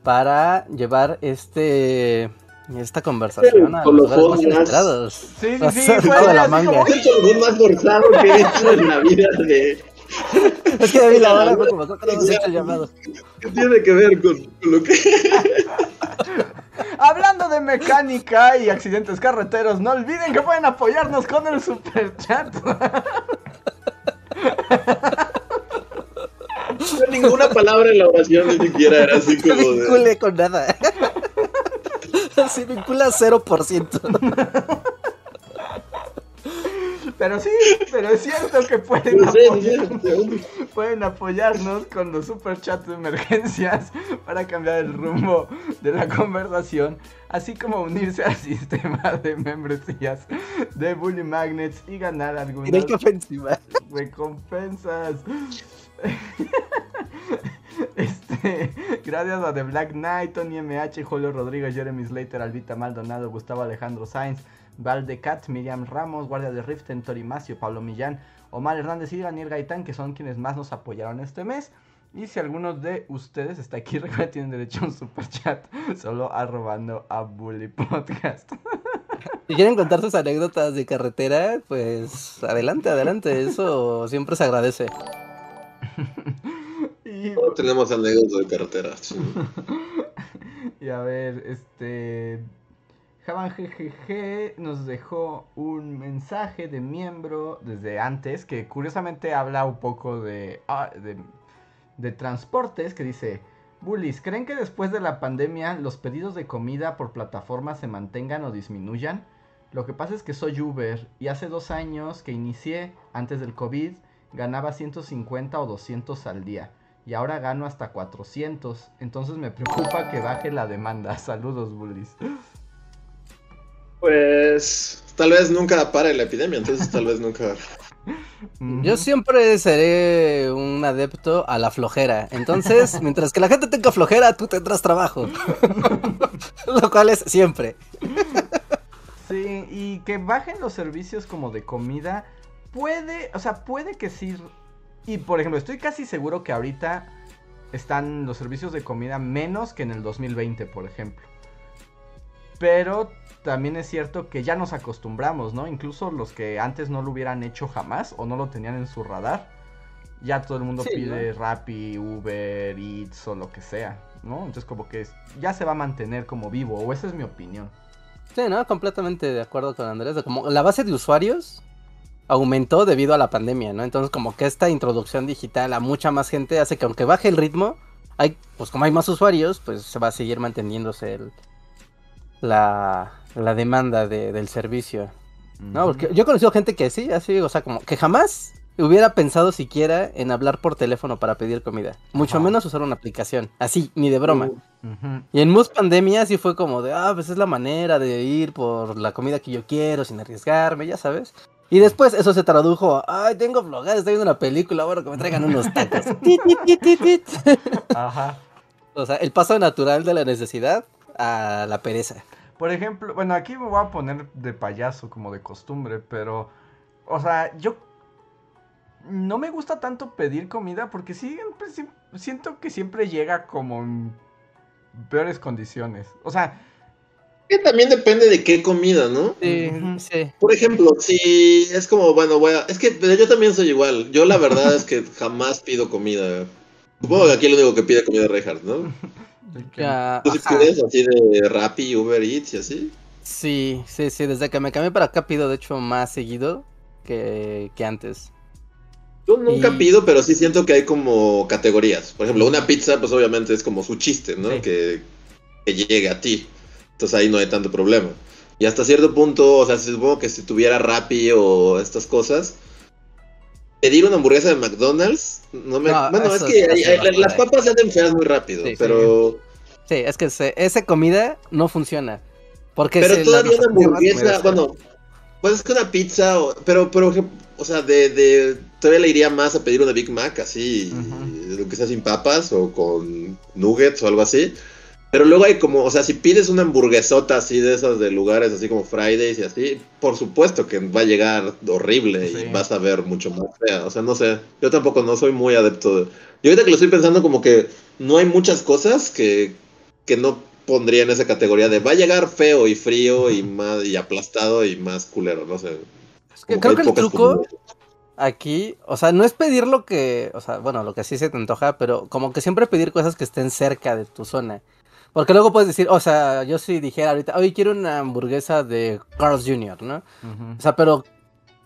para llevar este esta conversación a los lugares más inesperados. Sí, sí, sí, fue la manga. Es el más forzado que he hecho en la vida de... Es que vi la hora como nosotros hemos hecho el llamado. ¿Qué tiene que ver con, lo que...? Hablando de mecánica y accidentes carreteros, no olviden que pueden apoyarnos con el super chat. ninguna palabra en la oración ni siquiera era así como de. vincule con nada. Se vincula 0%. Pero sí, pero es cierto que pueden, apoyarnos, pueden apoyarnos con los super chats de emergencias para cambiar el rumbo de la conversación, así como unirse al sistema de membresías de Bully Magnets y ganar algunas recompensas. Este, gracias a The Black Knight, Tony MH, Julio Rodríguez, Jeremy Slater, Albita Maldonado, Gustavo Alejandro Sainz, Valdecat, Miriam Ramos, Guardia de Riften, Tori Macio, Pablo Millán, Omar Hernández y Daniel Gaitán, que son quienes más nos apoyaron este mes. Y si alguno de ustedes está aquí, recuerden tienen derecho a un super chat solo arrobando a Bully Podcast. Si quieren contar sus anécdotas de carretera, pues adelante, adelante, eso siempre se agradece. y... tenemos anécdotas de carreteras. y a ver, este. Javan GGG nos dejó un mensaje de miembro desde antes que curiosamente habla un poco de, ah, de, de transportes que dice, Bullies, ¿creen que después de la pandemia los pedidos de comida por plataforma se mantengan o disminuyan? Lo que pasa es que soy Uber y hace dos años que inicié, antes del COVID, ganaba 150 o 200 al día y ahora gano hasta 400. Entonces me preocupa que baje la demanda. Saludos, Bullies. Pues tal vez nunca pare la epidemia, entonces tal vez nunca. Yo siempre seré un adepto a la flojera. Entonces, mientras que la gente tenga flojera, tú tendrás trabajo. Lo cual es siempre. Sí, y que bajen los servicios como de comida puede, o sea, puede que sí. Y por ejemplo, estoy casi seguro que ahorita están los servicios de comida menos que en el 2020, por ejemplo. Pero también es cierto que ya nos acostumbramos, ¿no? Incluso los que antes no lo hubieran hecho jamás o no lo tenían en su radar, ya todo el mundo pide Rappi, Uber, Eats o lo que sea, ¿no? Entonces como que ya se va a mantener como vivo, o esa es mi opinión. Sí, ¿no? Completamente de acuerdo con Andrés. Como la base de usuarios aumentó debido a la pandemia, ¿no? Entonces como que esta introducción digital a mucha más gente hace que aunque baje el ritmo, hay, pues como hay más usuarios, pues se va a seguir manteniéndose el, la, la demanda del servicio. No, porque yo he conocido gente que sí, así, o sea, como que jamás hubiera pensado siquiera en hablar por teléfono para pedir comida. Mucho menos usar una aplicación. Así, ni de broma. Uh, y en Mus Pandemia sí fue como de, ah, pues es la manera de ir por la comida que yo quiero sin arriesgarme, ya sabes. Y después eso se tradujo a, ay, tengo vlogadas, estoy viendo una película, bueno, que me traigan unos tacos. Ajá. O sea, el paso natural de la necesidad a la pereza. Por ejemplo, bueno, aquí me voy a poner de payaso como de costumbre, pero, o sea, yo no me gusta tanto pedir comida porque siempre, siento que siempre llega como en peores condiciones. O sea... Que también depende de qué comida, ¿no? Sí, sí. Por ejemplo, si es como, bueno, voy a... Es que yo también soy igual. Yo la verdad es que jamás pido comida. Supongo que aquí lo único que pide comida es Reinhardt, ¿no? ¿Tú sí pides así de Rappi, Uber Eats y así? Sí, sí, sí. Desde que me cambié para acá pido, de hecho, más seguido que, que antes. Yo nunca pido, pero sí siento que hay como categorías. Por ejemplo, una pizza, pues obviamente es como su chiste, ¿no? Que, llegue a ti. Entonces ahí no hay tanto problema. Y hasta cierto punto, o sea, supongo que si tuviera Rappi o estas cosas, pedir una hamburguesa de McDonald's, no me... bueno, es que las papas se hacen feas muy rápido, pero... Sí, es que esa comida no funciona. Porque pero todavía una hamburguesa, bueno, pues es que una pizza, pero, pero, o sea, de, de, todavía le iría más a pedir una Big Mac, así, lo que sea sin papas o con nuggets o algo así. Pero luego hay como, o sea, si pides una hamburguesota así de esas de lugares así como Fridays y así, por supuesto que va a llegar horrible y vas a ver mucho más fea. O sea, no sé, yo tampoco no soy muy adepto de... Yo ahorita que lo estoy pensando como que no hay muchas cosas que, que no pondría en esa categoría de va a llegar feo y frío y más y aplastado y más culero, no sé. creo que el truco aquí, o sea, no es pedir lo que, o sea, bueno, lo que sí se te antoja, pero como que siempre pedir cosas que estén cerca de tu zona. Porque luego puedes decir, o sea, yo si dijera ahorita, hoy quiero una hamburguesa de Carl's Jr., ¿no? O sea, pero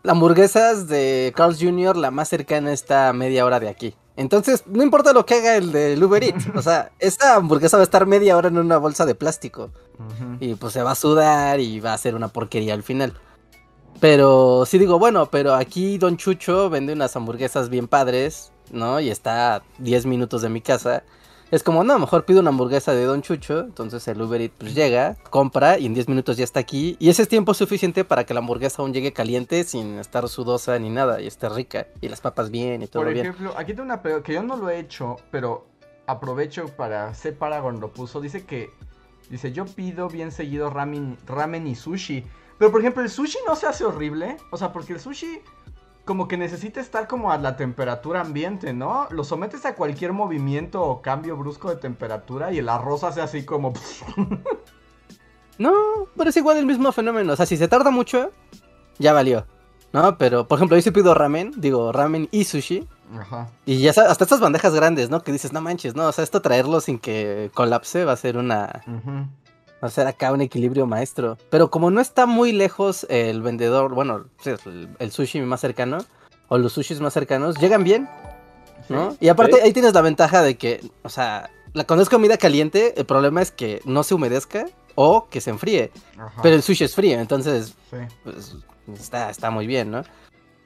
la hamburguesas de Carl's Jr., la más cercana está a media hora de aquí. Entonces, no importa lo que haga el de Uber Eats. O sea, esta hamburguesa va a estar media hora en una bolsa de plástico. Y pues se va a sudar y va a ser una porquería al final. Pero sí digo, bueno, pero aquí Don Chucho vende unas hamburguesas bien padres, ¿no? Y está a 10 minutos de mi casa. Es como, no, mejor pido una hamburguesa de Don Chucho. Entonces el Uber Eats pues, llega, compra y en 10 minutos ya está aquí. Y ese es tiempo suficiente para que la hamburguesa aún llegue caliente sin estar sudosa ni nada y esté rica. Y las papas bien y todo bien. Por ejemplo, aquí tengo una pregunta que yo no lo he hecho, pero aprovecho para C Paragon lo puso. Dice que, dice, yo pido bien seguido ramen, ramen y sushi. Pero por ejemplo, el sushi no se hace horrible. O sea, porque el sushi como que necesita estar como a la temperatura ambiente, ¿no? Lo sometes a cualquier movimiento o cambio brusco de temperatura y el arroz hace así como... no, pero es igual el mismo fenómeno. O sea, si se tarda mucho, ya valió. ¿No? Pero, por ejemplo, yo sí pido ramen, digo ramen y sushi. Ajá. Y ya sabes, hasta estas bandejas grandes, ¿no? Que dices, no manches, ¿no? O sea, esto traerlo sin que colapse va a ser una... Va a ser acá un equilibrio maestro. Pero como no está muy lejos el vendedor, bueno, el, sushi más cercano, o los sushis más cercanos, llegan bien. ¿no? y aparte ahí tienes la ventaja de que, o sea, la, cuando es comida caliente, el problema es que no se humedezca o que se enfríe. Pero el sushi es frío, entonces pues, está, está muy bien, ¿no?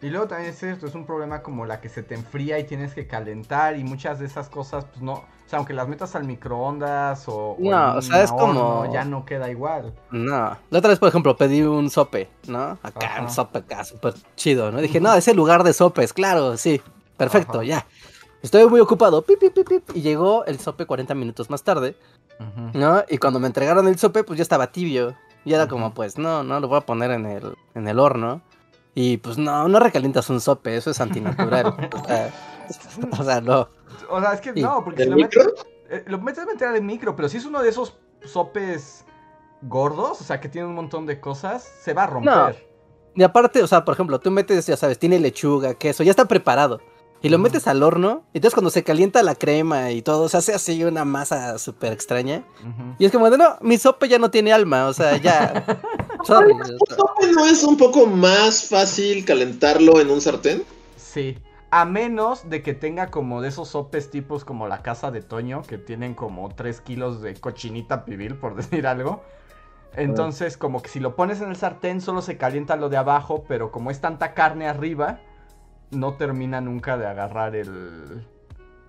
Y luego también es cierto, es un problema como la que se te enfría y tienes que calentar y muchas de esas cosas, pues no, o sea, aunque las metas al microondas o... No, o, sea, es como... Ya no queda igual. No, la otra vez, por ejemplo, pedí un sope, ¿no? Acá, un sope acá, súper chido, ¿no? Dije, no, ese lugar de sopes, claro, sí, perfecto, ya. Estoy muy ocupado, pip, pip, pip, y llegó el sope 40 minutos más tarde, ¿no? Y cuando me entregaron el sope, pues ya estaba tibio. Y era como, pues, no, no, lo voy a poner en el, en el horno. Y pues no, no recalientas un sope, eso es antinatural. o, sea, no. O sea, es que no, porque si lo metes, eh, lo metes a meter al micro, pero si es uno de esos sopes gordos, o sea, que tiene un montón de cosas, se va a romper. Y aparte, o sea, por ejemplo, tú metes, ya sabes, tiene lechuga, queso, ya está preparado. Y lo metes al horno, y entonces cuando se calienta la crema y todo, se hace así una masa súper extraña. Y es como de, no, mi sope ya no tiene alma, o sea, ya... Sorry. ¿No es un poco más fácil calentarlo en un sartén? Sí. A menos de que tenga como de esos sopes tipos como la casa de Toño, que tienen como 3 kilos de cochinita pibil, por decir algo. Entonces, como que si lo pones en el sartén, solo se calienta lo de abajo, pero como es tanta carne arriba, no termina nunca de agarrar el.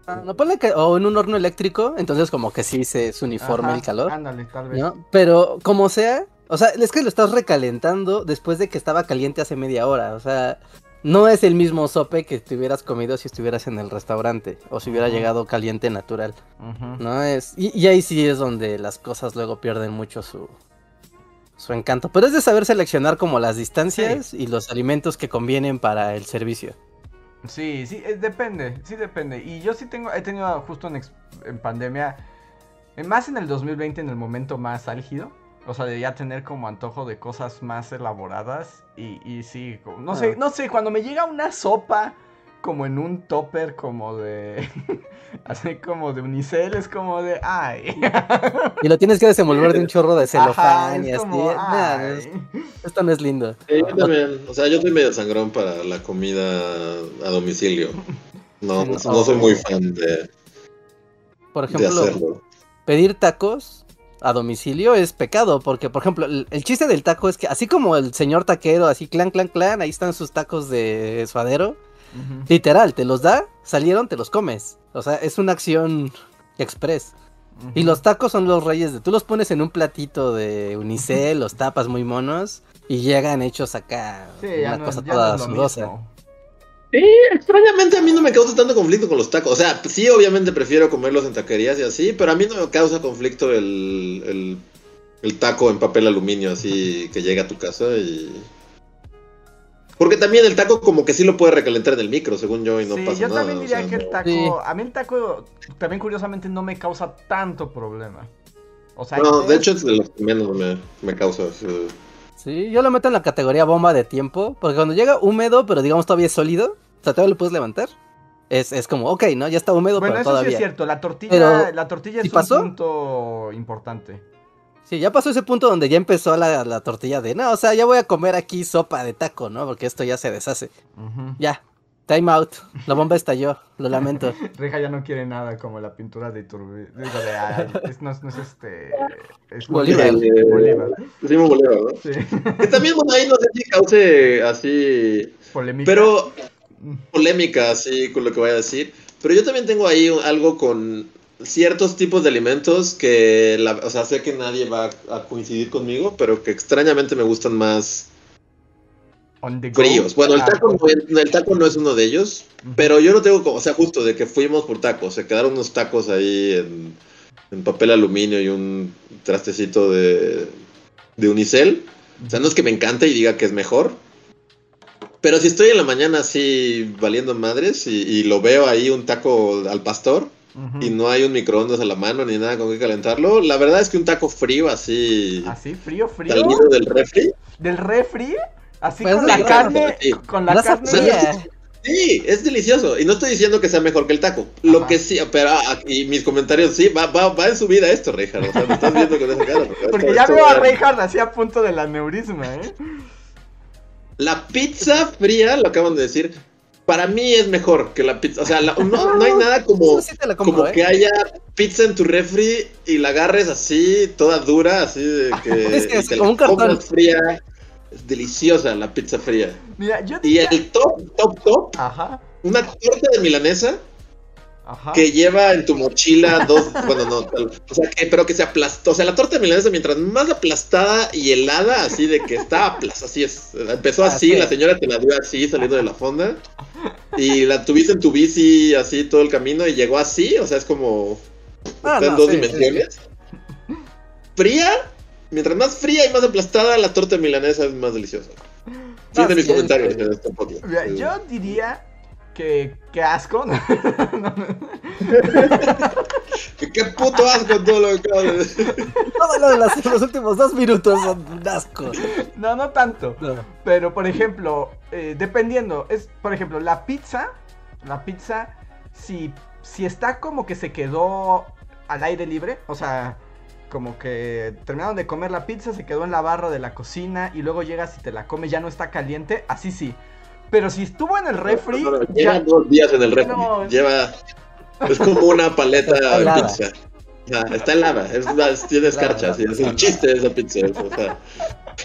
Ah, no pone que, o en un horno eléctrico, entonces como que sí se uniforme el calor. Ándale, tal vez. Pero como sea, o sea, es que lo estás recalentando después de que estaba caliente hace media hora. O sea, no es el mismo sope que te hubieras comido si estuvieras en el restaurante o si hubiera llegado caliente natural. No es. Y, ahí sí es donde las cosas luego pierden mucho su, su encanto. Pero es de saber seleccionar como las distancias y los alimentos que convienen para el servicio. Sí, sí, eh, depende, sí depende. Y yo sí tengo, he tenido justo en, en pandemia, más en el 2020, en el momento más álgido o sea, de tener como antojo de cosas más elaboradas. Y, y sí, no sé, ah. no sé, cuando me llega una sopa como en un topper como de así como de unicel es como de ay y lo tienes que desenvolver de un chorro de celofán y así. esto no es lindo. Yo también o sea yo soy medio sangrón para la comida a domicilio. No no, soy muy fan de por ejemplo pedir tacos a domicilio es pecado, porque por ejemplo, el, chiste del taco es que así como el señor taquero, así clan, clan, clan, ahí están sus tacos de suadero, literal, te los da, salieron, te los comes. O sea, es una acción express. Y los tacos son los reyes de, tú los pones en un platito de unicel, los tapas muy monos y llegan hechos acá, una cosa toda sudosa. Sí, extrañamente a mí no me causa tanto conflicto con los tacos. O sea, sí, obviamente prefiero comerlos en taquerías y así, pero a mí no me causa conflicto el, el, taco en papel aluminio así que llega a tu casa y... Porque también el taco como que sí lo puede recalentar en el micro, según yo, y no sí, yo también diría que el taco... A mí el taco también curiosamente no me causa tanto problema. O sea, no, de hecho es de los que menos me, me causa. Sí, yo lo meto en la categoría bomba de tiempo, porque cuando llega húmedo, pero digamos todavía es sólido, o sea, todavía lo puedes levantar. Es, es como, ok, ¿no? Ya está húmedo, bueno, pero eso sí es cierto, la tortilla, la tortilla es un punto importante. Sí, ya pasó ese punto donde ya empezó la, la, tortilla de, no, o sea, ya voy a comer aquí sopa de taco, ¿no? Porque esto ya se deshace. Ya, time out, la bomba estalló, lo lamento. Reja ya no quiere nada como la pintura de Iturbide, es, no, es este, es Bolívar. Bolívar. Decimos Bolívar, ¿no? Sí. Que también, bueno, ahí no sé si cause así... Polémica. Pero polémica así con lo que voy a decir, pero yo también tengo ahí algo con ciertos tipos de alimentos que, la, o sea, sé que nadie va a coincidir conmigo, pero que extrañamente me gustan más fríos. Bueno, el ah, taco, no, el taco no es uno de ellos, pero yo no tengo como, o sea, justo de que fuimos por tacos, se quedaron unos tacos ahí en, en papel aluminio y un trastecito de, de unicel. O sea, no es que me encante y diga que es mejor, pero si estoy en la mañana así valiendo madres y, lo veo ahí un taco al pastor y no hay un microondas a la mano ni nada con que calentarlo, la verdad es que un taco frío así. ¿Así? ¿Frío, frío? Salido del refri. ¿Del refri? Así pues con la carne. Con la carne. Sí, es delicioso. Y no estoy diciendo que sea mejor que el taco. Lo que sí, pero ah, y mis comentarios, sí, va, va, va en su vida esto, Reinhardt. O sea, me estás viendo con esa cara. Porque ya veo a Reinhardt así a punto del aneurisma, ¿eh? La pizza fría, lo acaban de decir, para mí es mejor que la pizza. O sea, no, no, hay nada como, como ¿eh? que haya pizza en tu refri y la agarres así, toda dura, así de que, es que es como un cartón. fría. Es deliciosa la pizza fría. Mira, yo Y el top, top, top, Ajá. una torta de milanesa que lleva en tu mochila dos, bueno, no, o sea, que, pero que se aplastó, o sea, la torta milanesa mientras más aplastada y helada, así de que está aplastada, así es, empezó así, la señora te la dio así saliendo de la fonda y la tuviste en tu bici así todo el camino y llegó así, o sea, es como ah, está en dos dimensiones. Fría, mientras más fría y más aplastada, la torta milanesa es más deliciosa. Sí, de mis comentarios en este. Yo diría que, qué asco. qué puto asco todo lo que acabo de decir. Todo lo de los últimos dos minutos son asco. No, no tanto. Pero, por ejemplo, eh, dependiendo, es, por ejemplo, la pizza, la pizza, si, si está como que se quedó al aire libre, o sea, como que terminaron de comer la pizza, se quedó en la barra de la cocina y luego llegas y te la comes, ya no está caliente, así sí. Pero si estuvo en el refri. lleva dos días en el refri. Lleva. Es como una paleta de pizza. está en lava, es, tiene escarcha, es un chiste esa pizza. O sea.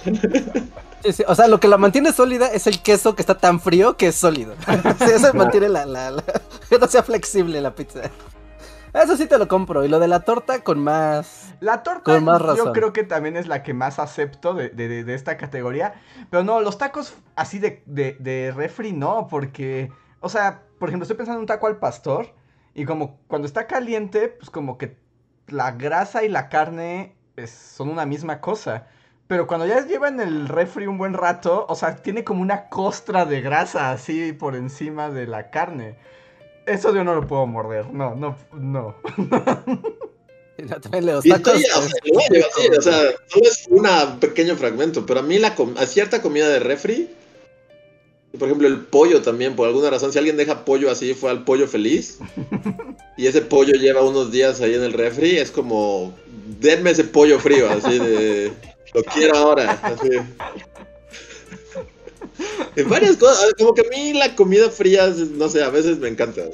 o sea, lo que la mantiene sólida es el queso que está tan frío que es sólido. eso mantiene la, la, que no sea flexible la pizza. Eso sí te lo compro. Y lo de la torta con más. La torta yo creo que también es la que más acepto de, esta categoría. Pero no, los tacos así de, de, refri no, porque. O sea, por ejemplo, estoy pensando en un taco al pastor. Y como cuando está caliente, pues como que la grasa y la carne son una misma cosa. Pero cuando ya lleva en el refri un buen rato, o sea, tiene como una costra de grasa así por encima de la carne. Eso yo no lo puedo morder. No, no, no. También le o sea, solo es un pequeño fragmento, pero a mí la a cierta comida de refri, por ejemplo el pollo también, por alguna razón, si alguien deja pollo así, fue al pollo feliz, y ese pollo lleva unos días ahí en el refri, es como, denme ese pollo frío, así de, lo quiero ahora, así. En varias cosas, como que a mí la comida fría, no sé, a veces me encanta.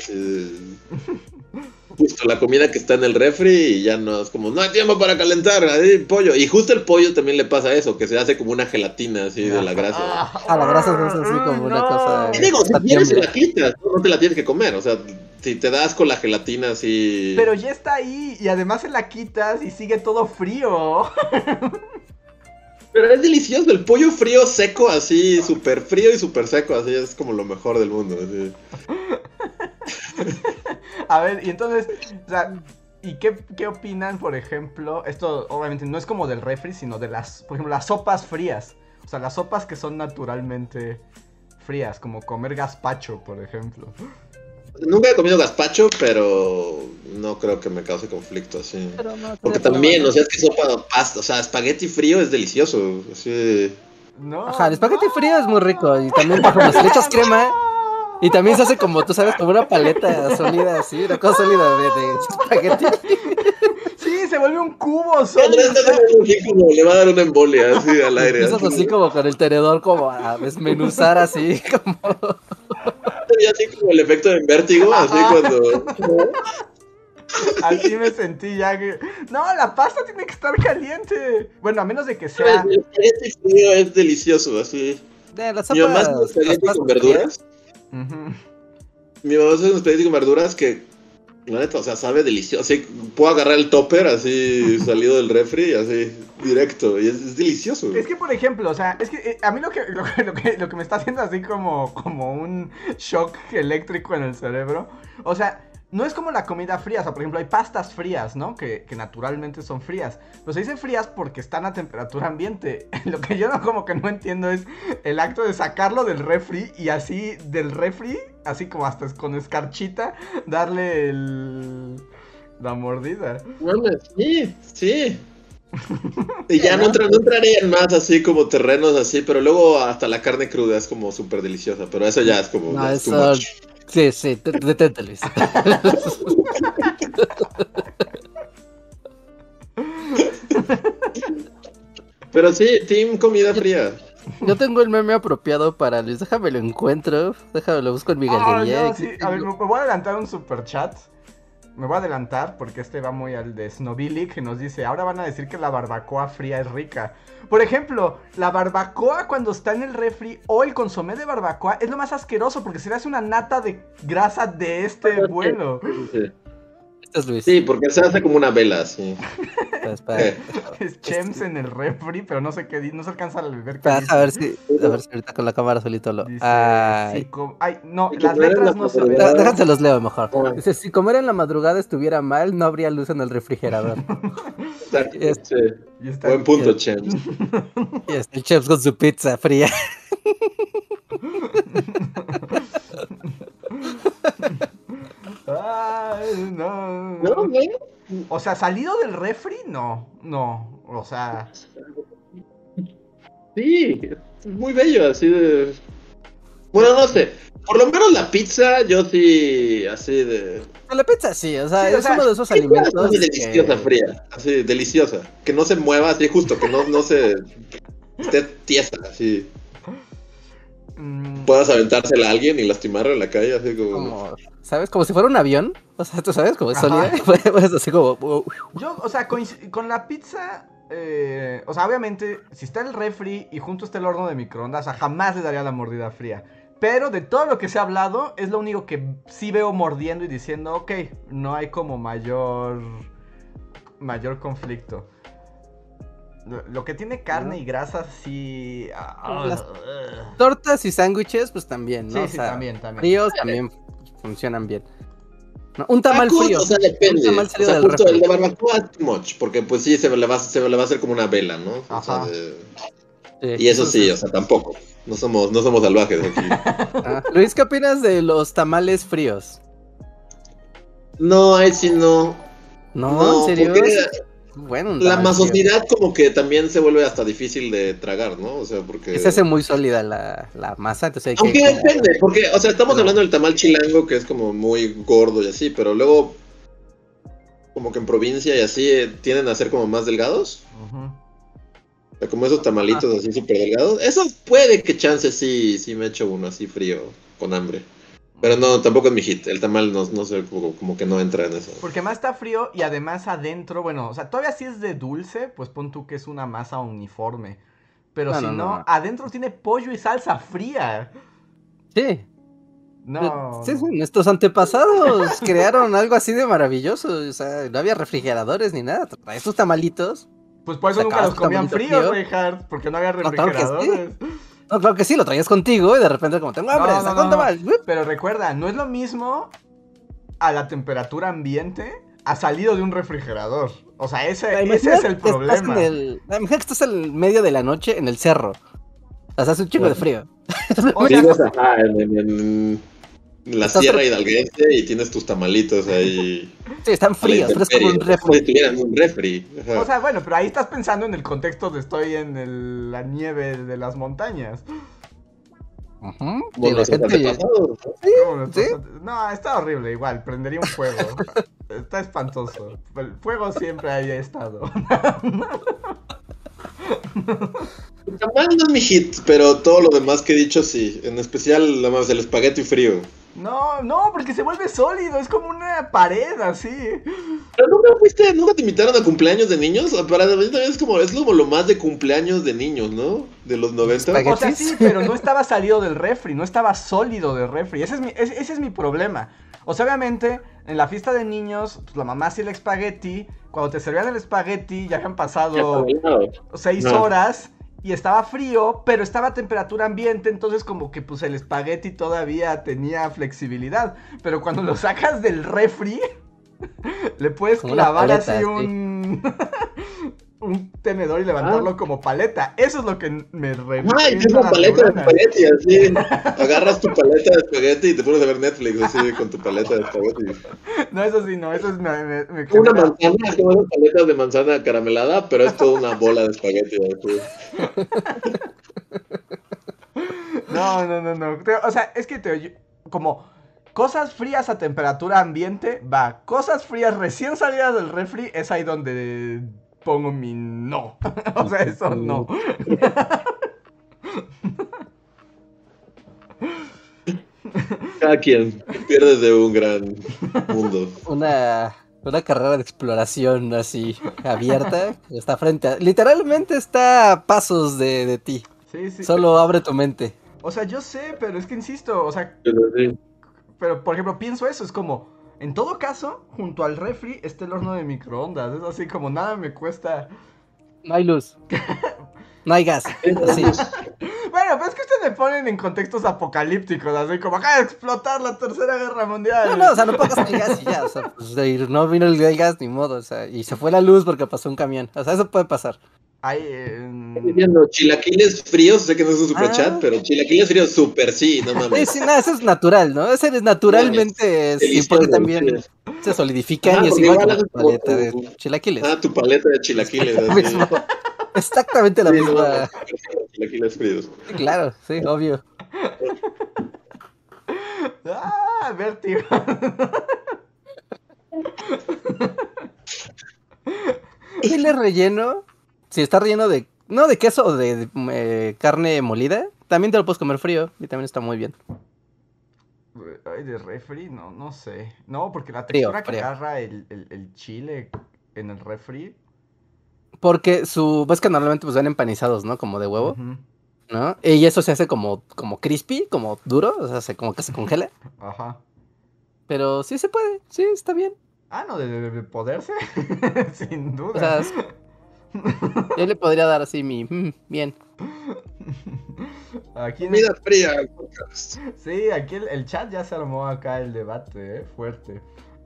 Justo la comida que está en el refri y ya no es como, no hay tiempo para calentar, ahí pollo. Y justo el pollo también le pasa eso, que se hace como una gelatina así de la grasa. Ah, la grasa es así como una cosa. Y digo, si quieres la quitas, no te la tienes que comer, o sea, si te das con la gelatina así. Pero ya está ahí y además se la quitas y sigue todo frío. Pero es delicioso, el pollo frío seco así, súper frío y súper seco, así es como lo mejor del mundo. A ver, y entonces, o sea, ¿y qué, qué, opinan, por ejemplo? Esto obviamente no es como del refri, sino de las, por ejemplo, las sopas frías. O sea, las sopas que son naturalmente frías, como comer gazpacho, por ejemplo. Nunca he comido gazpacho, pero no creo que me cause conflicto así. Porque también, o sea, es que sopa pasta, o sea, espagueti frío es delicioso. Así. No. Ajá, el espagueti frío es muy rico. Y también, ejemplo, si le echas crema. Y también se hace como, tú sabes, como una paleta sólida, así, una cosa sólida de, espagueti. Sí, se vuelve un cubo sólido. le va a dar una embolia así al aire. Eso así como con el tenedor, como a desmenuzar así, como. Así como el efecto de vértigo, así cuando. Así me sentí ya que. No, la pasta tiene que estar caliente. Bueno, a menos de que sea. El espagueti frío es delicioso, así. De las Mi mamá hace un espagueti con verduras. Mi mamá hace un espagueti con verduras que. La neta, o sea, sabe delicioso. Así, puedo agarrar el topper así salido del refri, así, directo. Y es, delicioso. Es que, por ejemplo, o sea, es que eh, a mí lo que, lo, que, lo que me está haciendo así como, como un shock eléctrico en el cerebro. O sea, no es como la comida fría, o sea, por ejemplo, hay pastas frías, ¿no? Que, naturalmente son frías. Pero se dicen frías porque están a temperatura ambiente. Lo que yo no como que no entiendo es el acto de sacarlo del refri y así del refri, así como hasta con escarchita, darle el... la mordida. Bueno, sí, sí. Y ya no, entraré entraría en más así como terrenos así, pero luego hasta la carne cruda es como súper deliciosa, pero eso ya es como... No, eso... Sí, sí, detente, Luis. Pero sí, Team Comida Fría. Yo tengo el meme apropiado para Luis, déjame lo encuentro, déjame lo busco en mi galería. A ver, me voy a adelantar un super chat. Me voy a adelantar porque este va muy al de Snobili que nos dice, ahora van a decir que la barbacoa fría es rica. Por ejemplo, la barbacoa cuando está en el refri o el consomé de barbacoa es lo más asqueroso porque se le hace una nata de grasa de este vuelo. Sí, porque se hace como una vela, así. es Chems en el refri, pero no sé qué, no se alcanza a ver qué a ver si, a ver si ahorita con la cámara solito lo. ay. no, las letras no se ven. Déjense los leo mejor. Dice, si comer en la madrugada estuviera mal, no habría luz en el refrigerador. Buen punto, Chems. Y está el Chems con su pizza fría. Ay, no. O sea, salido del refri, no. No. O sea. Sí, muy bello, así de. Bueno, no sé. Por lo menos la pizza, yo sí, así de. La pizza sí, o sea, es uno de esos alimentos. deliciosa, fría, así, deliciosa. Que no se mueva así, justo, que no, no se. esté tiesa, así. Mm. puedas aventársela a alguien y lastimarlo en la calle, así como... ¿Sabes? Como si fuera un avión. O sea, tú sabes, como sólida. Pues así como... Yo, o sea, con, la pizza... Eh, o sea, obviamente, si está el refri y junto está el horno de microondas, o sea, jamás le daría la mordida fría. Pero de todo lo que se ha hablado, es lo único que sí veo mordiendo y diciendo, ok, no hay como mayor. mayor conflicto. Lo, que tiene carne y grasa sí. Ah, Las tortas y sándwiches, pues también, ¿no? Sí, sí, también, también. Fríos también funcionan bien. un tamal frío. O sea, depende. Un tamal o sea, justo el de barbacoa too much, porque pues sí, se le va, se le va a hacer como una vela, ¿no? O sea, y eso sí, o sea, tampoco. No somos, no somos salvajes aquí. Ah, Luis, ¿qué opinas de los tamales fríos? No, ahí sí no. No, ¿en serio? Bueno, la masosidad como que también se vuelve hasta difícil de tragar, ¿no? O sea, porque... Se hace muy sólida la, la masa, entonces Aunque depende, porque, o sea, estamos hablando del tamal chilango, que es como muy gordo y así, pero luego, como que en provincia y así, eh, tienden a ser como más delgados. Ajá como esos tamalitos así súper delgados. Eso puede que chance sí, sí me echo uno así frío, con hambre. Pero no, tampoco es mi hit. El tamal no, no sé, como, que no entra en eso. Porque más está frío y además adentro, bueno, o sea, todavía sí es de dulce, pues pon tú que es una masa uniforme. Pero si no, adentro tiene pollo y salsa fría. Sí. No. Sí, nuestros antepasados crearon algo así de maravilloso. O sea, no había refrigeradores ni nada. Estos tamalitos pues por eso nunca los comían fríos, Reinhardt, porque no había refrigeradores. No, claro que sí, lo traías contigo y de repente como tengo hambre, no, no, no, Pero recuerda, no es lo mismo a la temperatura ambiente a salido de un refrigerador. O sea, ese, ese es el problema. El, imagina que estás en medio de la noche en el cerro. O sea, hace un chico de frío. O sea, en, la sierra hidalguense y tienes tus tamalitos ahí. Sí, están fríos, pero es como un refri. un refri. O sea, bueno, pero ahí estás pensando en el contexto de estoy en la nieve de las montañas. Ajá. la gente... ¿Sí? No, está horrible igual, prendería un fuego. está espantoso. El fuego siempre haya estado. Tamal no es mi hit, pero todo lo demás que he dicho sí. En especial, más el espagueti frío. No, no, porque se vuelve sólido, es como una pared así. Pero nunca fuiste, nunca te invitaron a cumpleaños de niños. Para mí es como, es como lo más de cumpleaños de niños, ¿no? De los 90. O sea, sí, pero no estaba salido del refri, no estaba sólido del refri. Ese es mi, ese, es mi problema. O sea, obviamente, en la fiesta de niños, pues, la mamá hacía el espagueti. Cuando te servían el espagueti, ya han pasado seis horas y estaba frío, pero estaba a temperatura ambiente, entonces como que pues el espagueti todavía tenía flexibilidad. Pero cuando lo sacas del refri, le puedes clavar así un... un tenedor y levantarlo ah. como paleta. Eso es lo que me revienta. Ay, es una paleta de espagueti, así. Agarras tu paleta de espagueti y te pones a ver Netflix así con tu paleta de espagueti. No, eso sí, no, eso es me, me, Una manzana, como unas paletas de manzana caramelada, pero es toda una bola de espagueti. No, no, no, no. O sea, es que te como cosas frías a temperatura ambiente, va. Cosas frías recién salidas del refri, es ahí donde pongo mi no. o sea, eso no. Cada quien pierde de un gran mundo. Una, una carrera de exploración así abierta. Está frente a. Literalmente está a pasos de, de ti. Sí, sí. Solo abre tu mente. O sea, yo sé, pero es que insisto, o sea. pero por ejemplo, pienso eso, es como en todo caso, junto al refri está el horno de microondas. Es así como nada me cuesta. No hay luz. no hay gas. bueno, pero es que ustedes me ponen en contextos apocalípticos, así como acaba de explotar la tercera guerra mundial. No, no, o sea, no pongas el gas y ya. O sea, pues, no vino el gas ni modo. O sea, y se fue la luz porque pasó un camión. O sea, eso puede pasar. Hay, diciendo chilaquiles fríos, sé que no es un super chat, ah. pero chilaquiles fríos super sí, no mames. Sí, sí, no, eso es natural, ¿no? Ese es naturalmente, sí, porque también se solidifican y es igual que tu paleta de chilaquiles. Ah, tu paleta de chilaquiles. Exactamente la misma. Chilaquiles fríos. Claro, sí, obvio. ah, vértigo. le relleno si está relleno de. No de queso o de, eh, carne molida. también te lo puedes comer frío y también está muy bien. Ay, de refri, no, no sé. No, porque la textura que agarra el, chile en el refri. Porque su. Ves que normalmente pues ven empanizados, ¿no? Como de huevo. ¿No? Y eso se hace como, como crispy, como duro, o sea, se, como que se congela. Ajá. Pero sí se puede, sí, está bien. Ah, no, de, poderse, sin duda. O sea, yo le podría dar así mi, mm, bien. Aquí Comida fría. Sí, aquí el, chat ya se armó acá el debate, ¿eh? fuerte.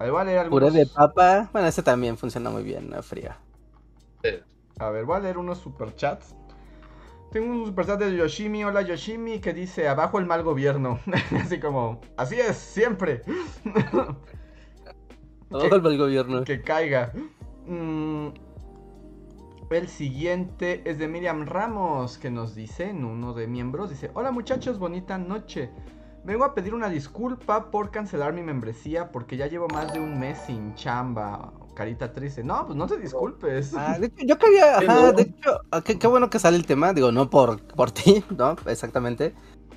Igual algunos... Puré de papa, bueno, ese también funciona muy bien, la fría. A ver, voy a leer unos superchats. Tengo un superchat de Yoshimi, hola Yoshimi, que dice, abajo el mal gobierno. así como, así es, siempre. abajo el mal gobierno. Que caiga. Mm, el siguiente es de Miriam Ramos, que nos dice, en uno de miembros, dice, hola muchachos, bonita noche. Vengo a pedir una disculpa por cancelar mi membresía porque ya llevo más de un mes sin chamba. Carita triste. No, pues no te disculpes. Ah, yo quería, ajá, de hecho, ah, qué, bueno que sale el tema, digo, no por, por ti, ¿no? Exactamente.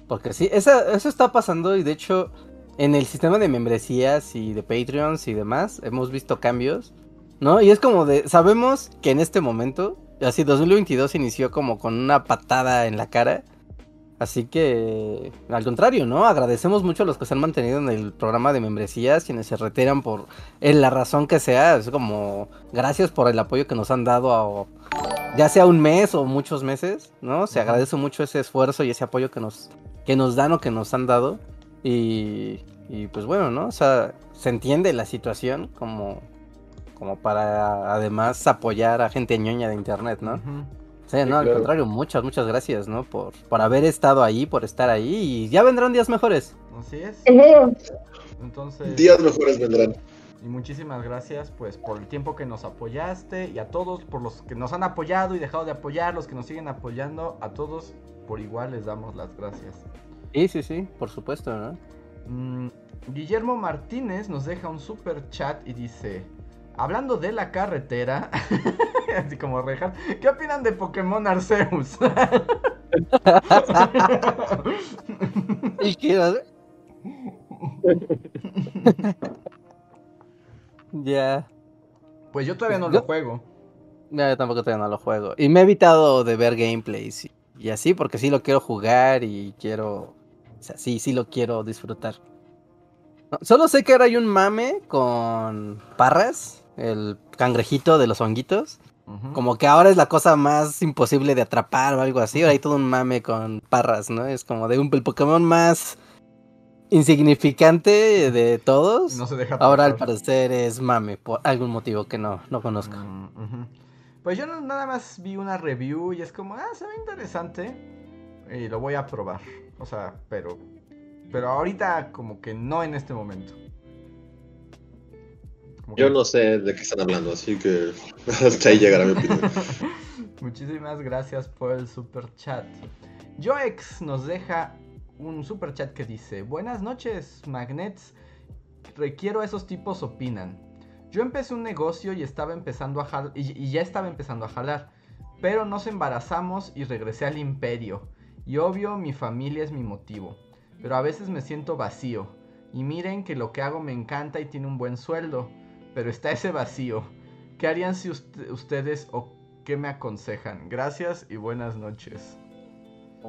Porque sí, eso está pasando y de hecho en el sistema de membresías y de Patreons y demás hemos visto cambios ¿no? Y es como de, sabemos que en este momento, así 2022 inició como con una patada en la cara. Así que, al contrario, ¿no? Agradecemos mucho a los que se han mantenido en el programa de membresías, quienes se retiran por en la razón que sea. Es como, gracias por el apoyo que nos han dado, a, ya sea un mes o muchos meses, ¿no? Se agradece mucho ese esfuerzo y ese apoyo que nos, que nos dan o que nos han dado. Y, y pues bueno, ¿no? O sea, se entiende la situación como como para además apoyar a gente ñoña de internet, ¿no? Sí, no, al contrario, muchas, muchas gracias, ¿no? Por, por haber estado ahí, por estar ahí y ya vendrán días mejores. Así es. Entonces... Días mejores vendrán. Y muchísimas gracias pues por el tiempo que nos apoyaste y a todos por los que nos han apoyado y dejado de apoyar, los que nos siguen apoyando, a todos por igual les damos las gracias. Sí, sí, sí, por supuesto, ¿no? Mm, Guillermo Martínez nos deja un super chat y dice, Hablando de la carretera, así como rejas, ¿qué opinan de Pokémon Arceus? ¿Y qué? ya. Pues yo todavía no lo juego. No, yo tampoco todavía no lo juego. Y me he evitado de ver gameplays y, así, porque sí lo quiero jugar y quiero. O sea, sí, sí lo quiero disfrutar. solo sé que ahora hay un mame con parras el cangrejito de los honguitos. Como que ahora es la cosa más imposible de atrapar o algo así. Ahora hay todo un mame con parras, ¿no? Es como de un el Pokémon más insignificante de todos. ahora al parecer es mame por algún motivo que no, no conozco. Mm, pues yo nada más vi una review y es como, ah, se ve interesante. Y lo voy a probar. O sea, pero. Pero ahorita como que no en este momento. Yo no sé de qué están hablando, así que hasta ahí llegará mi opinión. Muchísimas gracias por el super chat. Joex nos deja un super chat que dice: Buenas noches, Magnets. Requiero a esos tipos opinan. Yo empecé un negocio y estaba empezando a y, ya estaba empezando a jalar, pero nos embarazamos y regresé al imperio. Y obvio, mi familia es mi motivo. Pero a veces me siento vacío. Y miren que lo que hago me encanta y tiene un buen sueldo pero está ese vacío. ¿Qué harían si ustedes o qué me aconsejan? Gracias y buenas noches.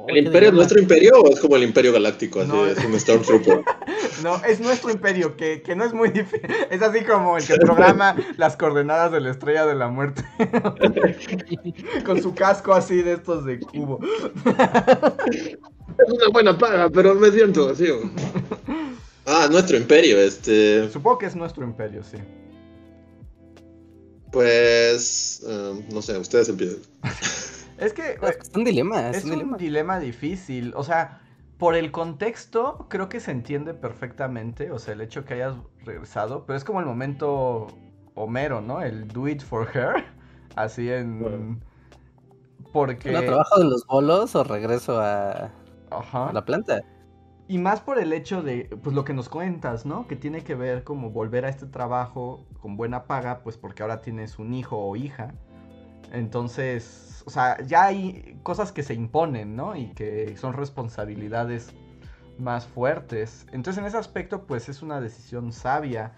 ¿El imperio es nuestro imperio o es como el imperio galáctico? Así es un Stormtrooper. no, es nuestro imperio, que, que, no es muy difícil. Es así como el que programa las coordenadas de la estrella de la muerte. Con su casco así de estos de cubo. es una buena paga, pero me siento vacío. Ah, nuestro imperio, este. Supongo que es nuestro imperio, sí. Pues, em, no sé, ustedes empiezan. es que... Es un dilema. Es, un, dilema. difícil. O sea, por el contexto, creo que se entiende perfectamente. O sea, el hecho que hayas regresado. Pero es como el momento Homero, ¿no? El do it for her. Así en... Porque... trabajo de los bolos o regreso a, Ajá. a la planta? Y más por el hecho de, pues lo que nos cuentas, ¿no? Que tiene que ver como volver a este trabajo con buena paga, pues porque ahora tienes un hijo o hija. Entonces, o sea, ya hay cosas que se imponen, ¿no? Y que son responsabilidades más fuertes. Entonces, en ese aspecto, pues es una decisión sabia.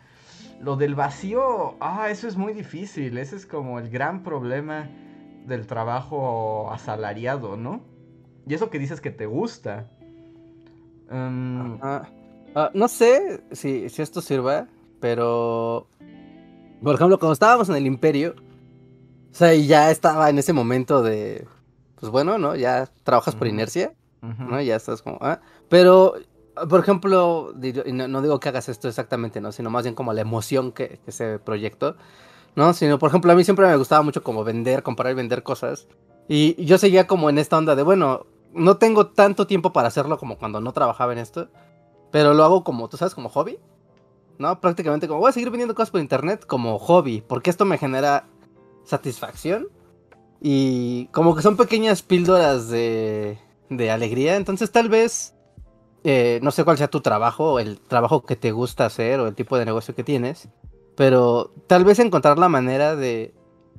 Lo del vacío, ah, eso es muy difícil. Ese es como el gran problema del trabajo asalariado, ¿no? Y eso que dices que te gusta. Em, ah, no sé si, si esto sirva, pero... Por ejemplo, cuando estábamos en el imperio, o sea, y ya estaba en ese momento de, pues bueno, ¿no? Ya trabajas por inercia, ¿no? Ya estás como, ah. Pero, por ejemplo, no, digo que hagas esto exactamente, ¿no? Sino más bien como la emoción que, que ese proyecto, ¿no? Sino, por ejemplo, a mí siempre me gustaba mucho como vender, comprar y vender cosas. Y yo seguía como en esta onda de, bueno, no tengo tanto tiempo para hacerlo como cuando no trabajaba en esto, pero lo hago como, tú sabes, como hobby. ¿No? Prácticamente como voy a seguir vendiendo cosas por internet como hobby, porque esto me genera satisfacción y como que son pequeñas píldoras de, de alegría, entonces tal vez, eh, no sé cuál sea tu trabajo, el trabajo que te gusta hacer o el tipo de negocio que tienes, pero tal vez encontrar la manera de,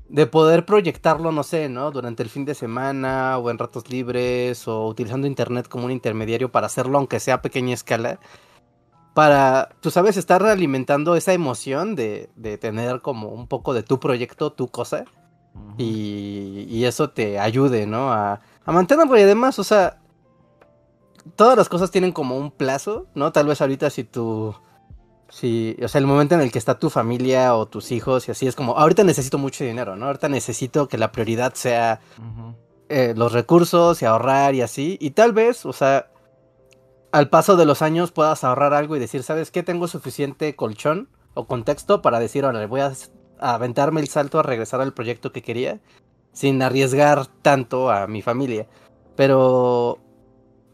de poder proyectarlo, no sé, ¿no? Durante el fin de semana o en ratos libres o utilizando internet como un intermediario para hacerlo aunque sea a pequeña escala para, tú sabes, estar alimentando esa emoción de, de tener como un poco de tu proyecto, tu cosa, y, y, eso te ayude, ¿no? A, a mantenerlo y además, o sea, todas las cosas tienen como un plazo, ¿no? Tal vez ahorita si tú, si, o sea, el momento en el que está tu familia o tus hijos y así es como, ahorita necesito mucho dinero, ¿no? Ahorita necesito que la prioridad sea eh, los recursos y ahorrar y así, y tal vez, o sea, al paso de los años puedas ahorrar algo y decir, ¿sabes qué? Tengo suficiente colchón o contexto para decir, ahora voy a, aventarme el salto a regresar al proyecto que quería sin arriesgar tanto a mi familia. Pero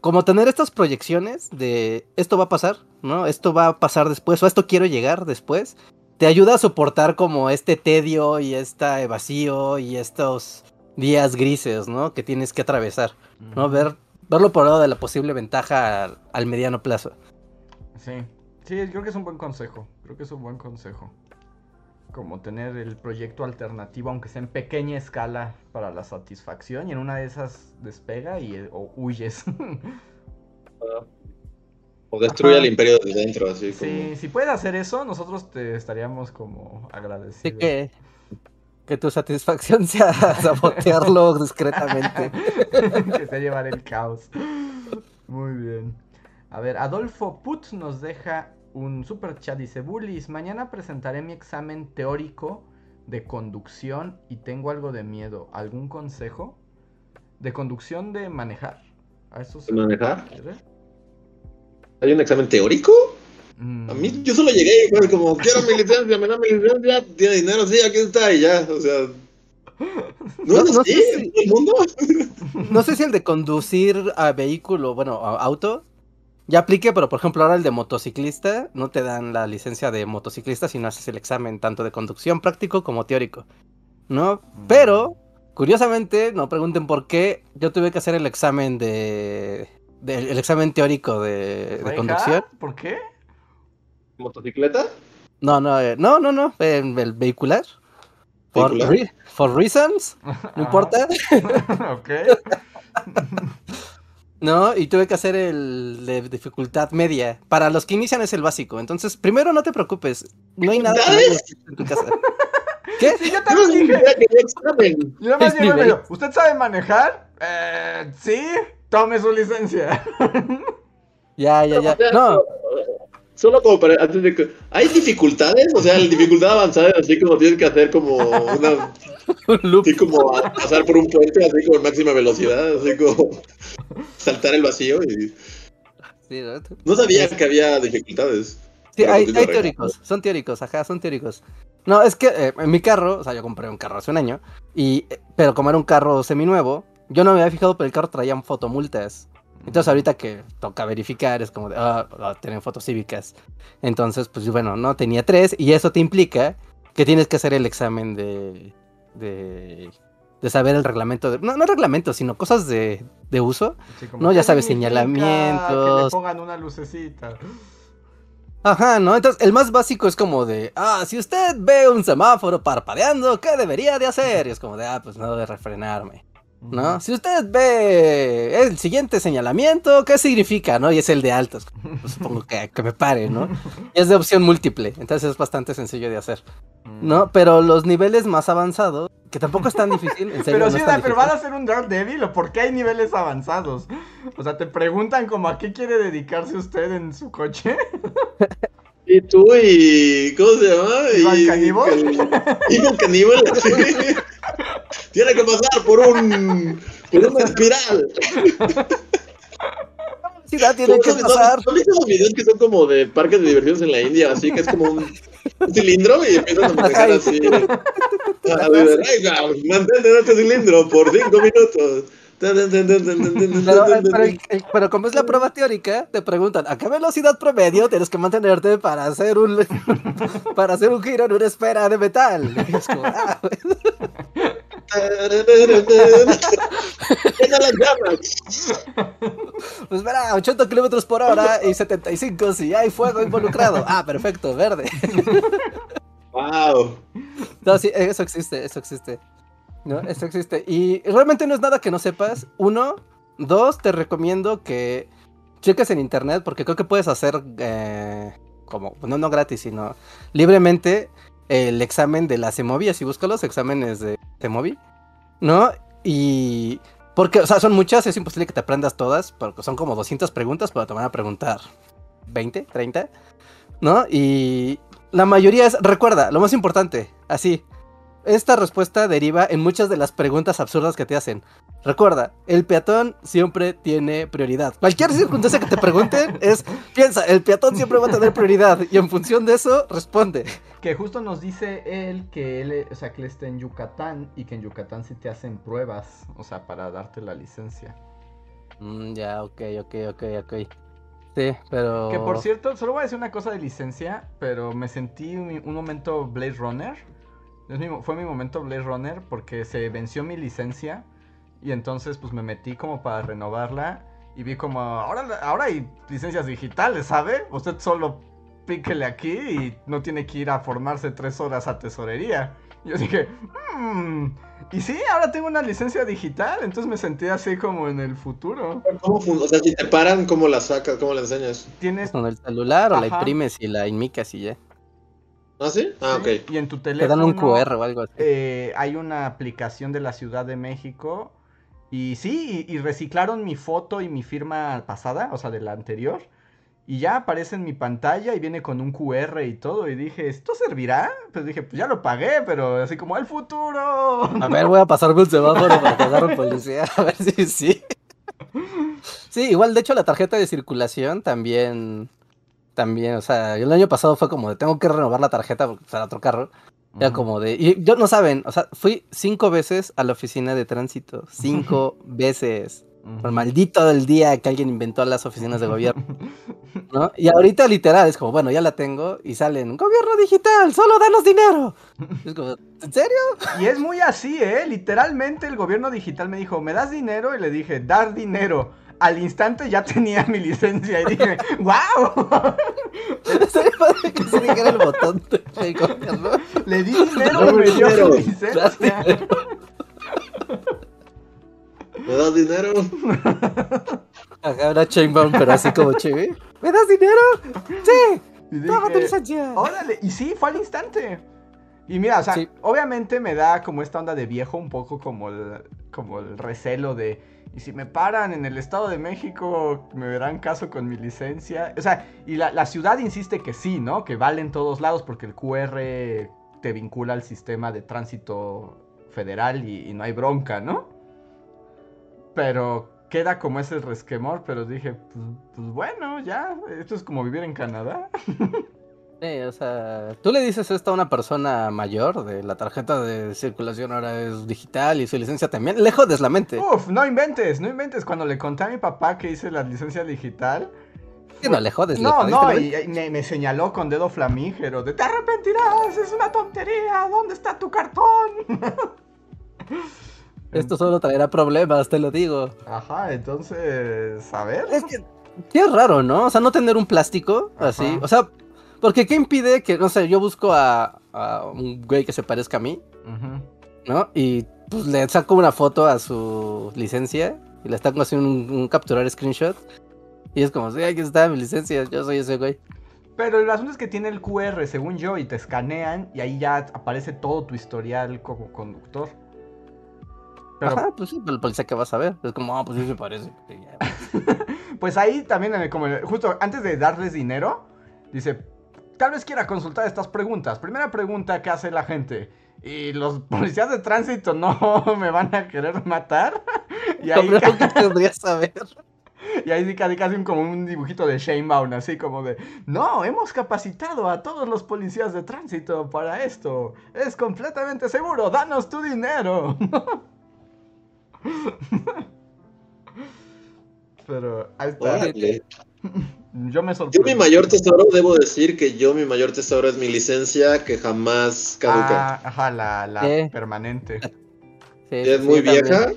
como tener estas proyecciones de esto va a pasar, ¿no? Esto va a pasar después o esto quiero llegar después, te ayuda a soportar como este tedio y este vacío y estos días grises, ¿no? Que tienes que atravesar, ¿no? Ver verlo por el lado de la posible ventaja al, mediano plazo. Sí, sí, creo que es un buen consejo. Creo que es un buen consejo. Como tener el proyecto alternativo, aunque sea en pequeña escala, para la satisfacción. Y en una de esas despega y o huyes. o destruye el imperio desde dentro, así Sí, si puedes hacer eso, nosotros te estaríamos como agradecidos. Sí que que tu satisfacción sea sabotearlo discretamente. que te llevar el caos. Muy bien. A ver, Adolfo Put nos deja un super chat. Dice: Bullies, mañana presentaré mi examen teórico de conducción y tengo algo de miedo. ¿Algún consejo? ¿De conducción de manejar? ¿A eso ¿De manejar? ¿Hay un examen teórico? A mí, mm. yo solo llegué y fue como, quiero mi licencia, me da mi licencia, tiene dinero, sí, aquí está, y ya, o sea. No, no, sé si, el mundo? no sé si el de conducir a vehículo, bueno, a auto, ya aplique, pero por ejemplo ahora el de motociclista, no te dan la licencia de motociclista si no haces el examen tanto de conducción práctico como teórico, ¿no? Mm. Pero, curiosamente, no pregunten por qué, yo tuve que hacer el examen de... el examen teórico de, de conducción. ¿Por qué? ¿Motocicleta? No, no, eh, no, no, no, el vehicular. For, for reasons, no importa. ok. no, y tuve que hacer el de dificultad media. Para los que inician es el básico. Entonces, primero no te preocupes. No hay nada en tu casa. ¿Qué? Sí, yo también dije. Yo más digo, ¿usted sabe manejar? Eh, sí, tome su licencia. ya, ya, ya. No, Solo como para, antes de que, ¿hay dificultades? O sea, la dificultad avanzada así como tienes que hacer como una... así como pasar por un puente así con máxima velocidad, así como saltar el vacío y... ¿no? sabía que había dificultades. Sí, hay, teóricos, son teóricos, ajá, son teóricos. No, es que eh, en mi carro, o sea, yo compré un carro hace un año, y, eh, pero como era un carro seminuevo, yo no me había fijado, pero el carro traía fotomultas. Entonces ahorita que toca verificar es como de, ah, ah, tienen fotos cívicas. Entonces, pues bueno, no, tenía tres y eso te implica que tienes que hacer el examen de, de, de saber el reglamento, de, no, no reglamento, sino cosas de, de uso, ¿no? Ya sabes, señalamientos. Que le pongan una lucecita. Ajá, ¿no? Entonces, el más básico es como de, ah, si usted ve un semáforo parpadeando, ¿qué debería de hacer? Y es como de, ah, pues no debe refrenarme. ¿No? Si usted ve el siguiente señalamiento, ¿qué significa? ¿No? Y es el de altos. Pues supongo que, que me pare, ¿no? Y es de opción múltiple, entonces es bastante sencillo de hacer. ¿No? Pero los niveles más avanzados, que tampoco es tan difícil. En serio, pero no sí, pero van a ser un Daredevil o por qué hay niveles avanzados. O sea, te preguntan como a qué quiere dedicarse usted en su coche. Y tú y. ¿Cómo se llama? ¿Iván Y- Caníbal? Iván Caníbal, sí. Tiene que pasar por un. por una espiral. Sí, da, tiene que ¿Son- pasar. ¿Son visto los videos que son como de parques de diversiones en la India? Así que es como un, un cilindro y empiezan a manejar así. A ver, venga, mantente en este cilindro por cinco minutos. Pero, pero, pero como es la prueba teórica, te preguntan a qué velocidad promedio tienes que mantenerte para hacer un para hacer un giro en una esfera de metal. Y es como, ah, Venga las llamas. pues verá, 80 kilómetros por hora y 75 si hay fuego involucrado. Ah, perfecto, verde. Wow. No, sí, eso existe, eso existe. ¿No? Eso existe. Y realmente no es nada que no sepas. Uno, dos, te recomiendo que cheques en internet porque creo que puedes hacer eh, como, no, no gratis, sino libremente el examen de la CEMOVI. Así busca los exámenes de CEMOVI, ¿no? Y porque, o sea, son muchas, es imposible que te aprendas todas, porque son como 200 preguntas, pero te van a preguntar 20, 30, ¿no? Y la mayoría es, recuerda, lo más importante, así. Esta respuesta deriva en muchas de las preguntas absurdas que te hacen. Recuerda, el peatón siempre tiene prioridad. Cualquier circunstancia que te pregunten es, piensa, el peatón siempre va a tener prioridad y en función de eso responde. Que justo nos dice él que él, o sea, que él está en Yucatán y que en Yucatán sí te hacen pruebas, o sea, para darte la licencia. Mm, ya, ok, ok, ok, ok. Sí, pero... Que por cierto, solo voy a decir una cosa de licencia, pero me sentí un, un momento Blade Runner. Es mi mo- fue mi momento Blade Runner porque se venció mi licencia y entonces pues me metí como para renovarla y vi como ahora, ahora hay licencias digitales, ¿sabe? Usted solo píquele aquí y no tiene que ir a formarse tres horas a tesorería. Y yo dije, "Mm, y sí, ahora tengo una licencia digital, entonces me sentí así como en el futuro. ¿Cómo o sea, si te paran, ¿cómo la sacas? ¿Cómo la enseñas? Tienes Con el celular o la imprimes y la inmicas y ya. ¿Ah, sí? Ah, ok. y en tu Te teléfono dan un QR o algo así. eh, hay una aplicación de la Ciudad de México. Y sí, y, y reciclaron mi foto y mi firma pasada, o sea, de la anterior. Y ya aparece en mi pantalla y viene con un QR y todo. Y dije, ¿esto servirá? Pues dije, pues ya lo pagué, pero así como el futuro. A ver, voy a pasarme un semáforo para agarre un policía. A ver si sí. Sí, igual, de hecho, la tarjeta de circulación también. También, o sea, el año pasado fue como de tengo que renovar la tarjeta porque era otro carro. Era como de. Y yo no saben, o sea, fui cinco veces a la oficina de tránsito. Cinco veces. Por maldito del día que alguien inventó las oficinas de gobierno, ¿no? Y ahorita literal es como, bueno, ya la tengo y salen, gobierno digital, solo danos dinero. Es como, ¿en serio? Y es muy así, ¿eh? Literalmente el gobierno digital me dijo, ¿me das dinero? Y le dije, dar dinero. Al instante ya tenía mi licencia y dije, ¡wow! Estaría padre que se dijera el botón. Le di dinero y me dio dinero. su licencia. ¿Me das dinero? Acá una chainbound, pero así como chévere. ¿Me das dinero? Sí, Y toma tu licencia. órale, y sí, fue al instante. Y mira, o sea, Sí. obviamente me da como esta onda de viejo, un poco como el, como el recelo de, y si me paran en el Estado de México, me verán caso con mi licencia. O sea, y la, la ciudad insiste que sí, ¿no? Que vale en todos lados porque el QR te vincula al sistema de tránsito federal y, no hay bronca, ¿no? Pero queda como ese resquemor, pero dije, pues, pues bueno, ya, esto es como vivir en Canadá. Sí, o sea, tú le dices esto a una persona mayor de la tarjeta de circulación ahora es digital y su licencia también, lejos de la mente. Uf, no inventes, no inventes. Cuando le conté a mi papá que hice la licencia digital. Sí, no, le jodes, le No, jodiste no, y, y me, me señaló con dedo flamígero de te arrepentirás, es una tontería, ¿dónde está tu cartón? Esto solo traerá problemas, te lo digo. Ajá, entonces, a ver. Es que es raro, ¿no? O sea, no tener un plástico así. O sea, Porque ¿qué impide que, no sé, yo busco a, un güey que se parezca a mí, ¿no? Y pues le saco una foto a su licencia y le están haciendo un, un capturar screenshot. Y es como, sí, aquí está mi licencia, yo soy ese güey. Pero el asunto es que tiene el QR, según yo, y te escanean y ahí ya aparece todo tu historial como conductor. Pero... Ajá, pues sí, pero el policía que vas a ver. Es como, ah, pues sí se parece. pues ahí también, como justo antes de darles dinero, dice, tal vez quiera consultar estas preguntas. Primera pregunta que hace la gente. ¿Y los policías de tránsito no me van a querer matar? y ahí... que tendría saber. Y ahí casi, casi como un dibujito de Shane Baum, así como de, no, hemos capacitado a todos los policías de tránsito para esto. Es completamente seguro, danos tu dinero. Pero ahí está. Yo me sorprendo. Yo mi mayor tesoro, debo decir que yo mi mayor tesoro es mi licencia que jamás caduca. Ah, ajá, la, la permanente. es muy vieja,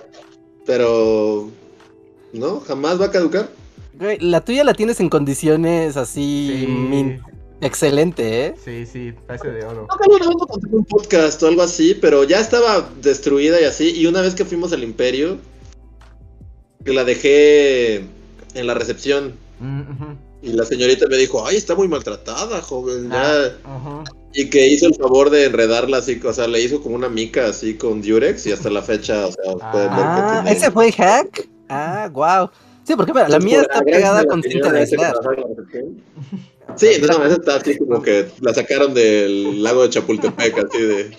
pero ¿no? ¿Jamás va a caducar? la tuya la tienes en condiciones así excelente, ¿eh? Sí, sí, parece de oro. No, un podcast o algo así, pero ya estaba destruida y así. Y una vez que fuimos al Imperio, que la dejé en la recepción. Mm, y la señorita me dijo, ay, está muy maltratada, joven. Ah, y que hizo el favor de enredarla así, o sea, le hizo como una mica así con Durex y hasta la fecha, o sea, ah, ¿ese fue hack? Ah, wow. Sí, porque mira, la mía está pegada con cinta de aislar. Sí, no, esa está así como que la sacaron del lago de Chapultepec, así de.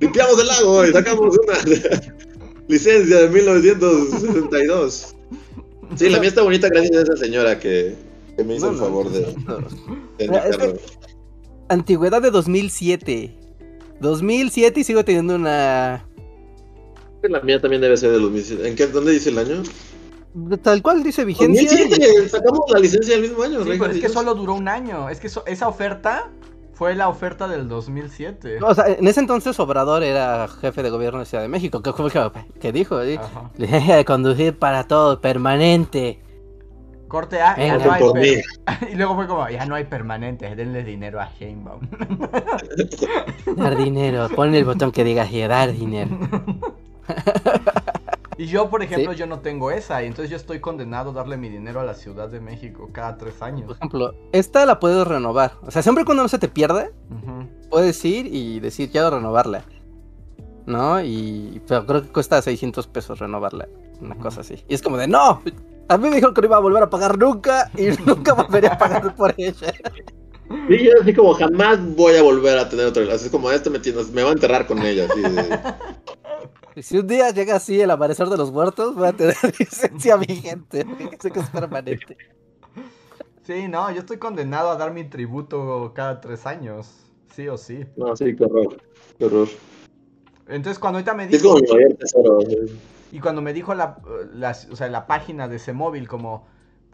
Limpiamos el lago y sacamos una licencia de 1962. Sí, la mía está bonita gracias a esa señora que, que me hizo el favor de. de antigüedad de 2007. 2007 y sigo teniendo una. La mía también debe ser de 2007. ¿En qué, dónde dice el año? Tal cual dice vigencia. sacamos la licencia el mismo año. Sí, pero es que solo duró un año. Es que esa oferta fue la oferta del 2007. O sea, en ese entonces Obrador era jefe de gobierno de Ciudad de México. ¿Qué, qué dijo? ¿sí? conducir para todo, permanente. Corte A, ya no hay Y luego fue como, ya no hay permanente, denle dinero a Sheinbaum. Dar dinero, ponle el botón que diga dar dinero. Y yo, por ejemplo, yo no tengo esa, y entonces yo estoy condenado a darle mi dinero a la Ciudad de México cada tres años. Por ejemplo, esta la puedes renovar. O sea, siempre cuando no se te pierde, puedes ir y decir, quiero renovarla. ¿No? Y pero creo que cuesta 600 pesos renovarla. Una cosa así. Y es como de, no, a mí me dijo que no iba a volver a pagar nunca y nunca volvería a pagar por ella. Sí, yo así como jamás voy a volver a tener otra. Así como este me, me va a enterrar con ella. Así de... Si un día llega así el amanecer de los muertos, voy a tener licencia vigente. Sé que es permanente. Sí, no, yo estoy condenado a dar mi tributo cada tres años. Sí o sí. No, sí, qué horror. Qué horror. Entonces, cuando ahorita me dijo. Y cuando me dijo la, o sea, la página de ese móvil, como.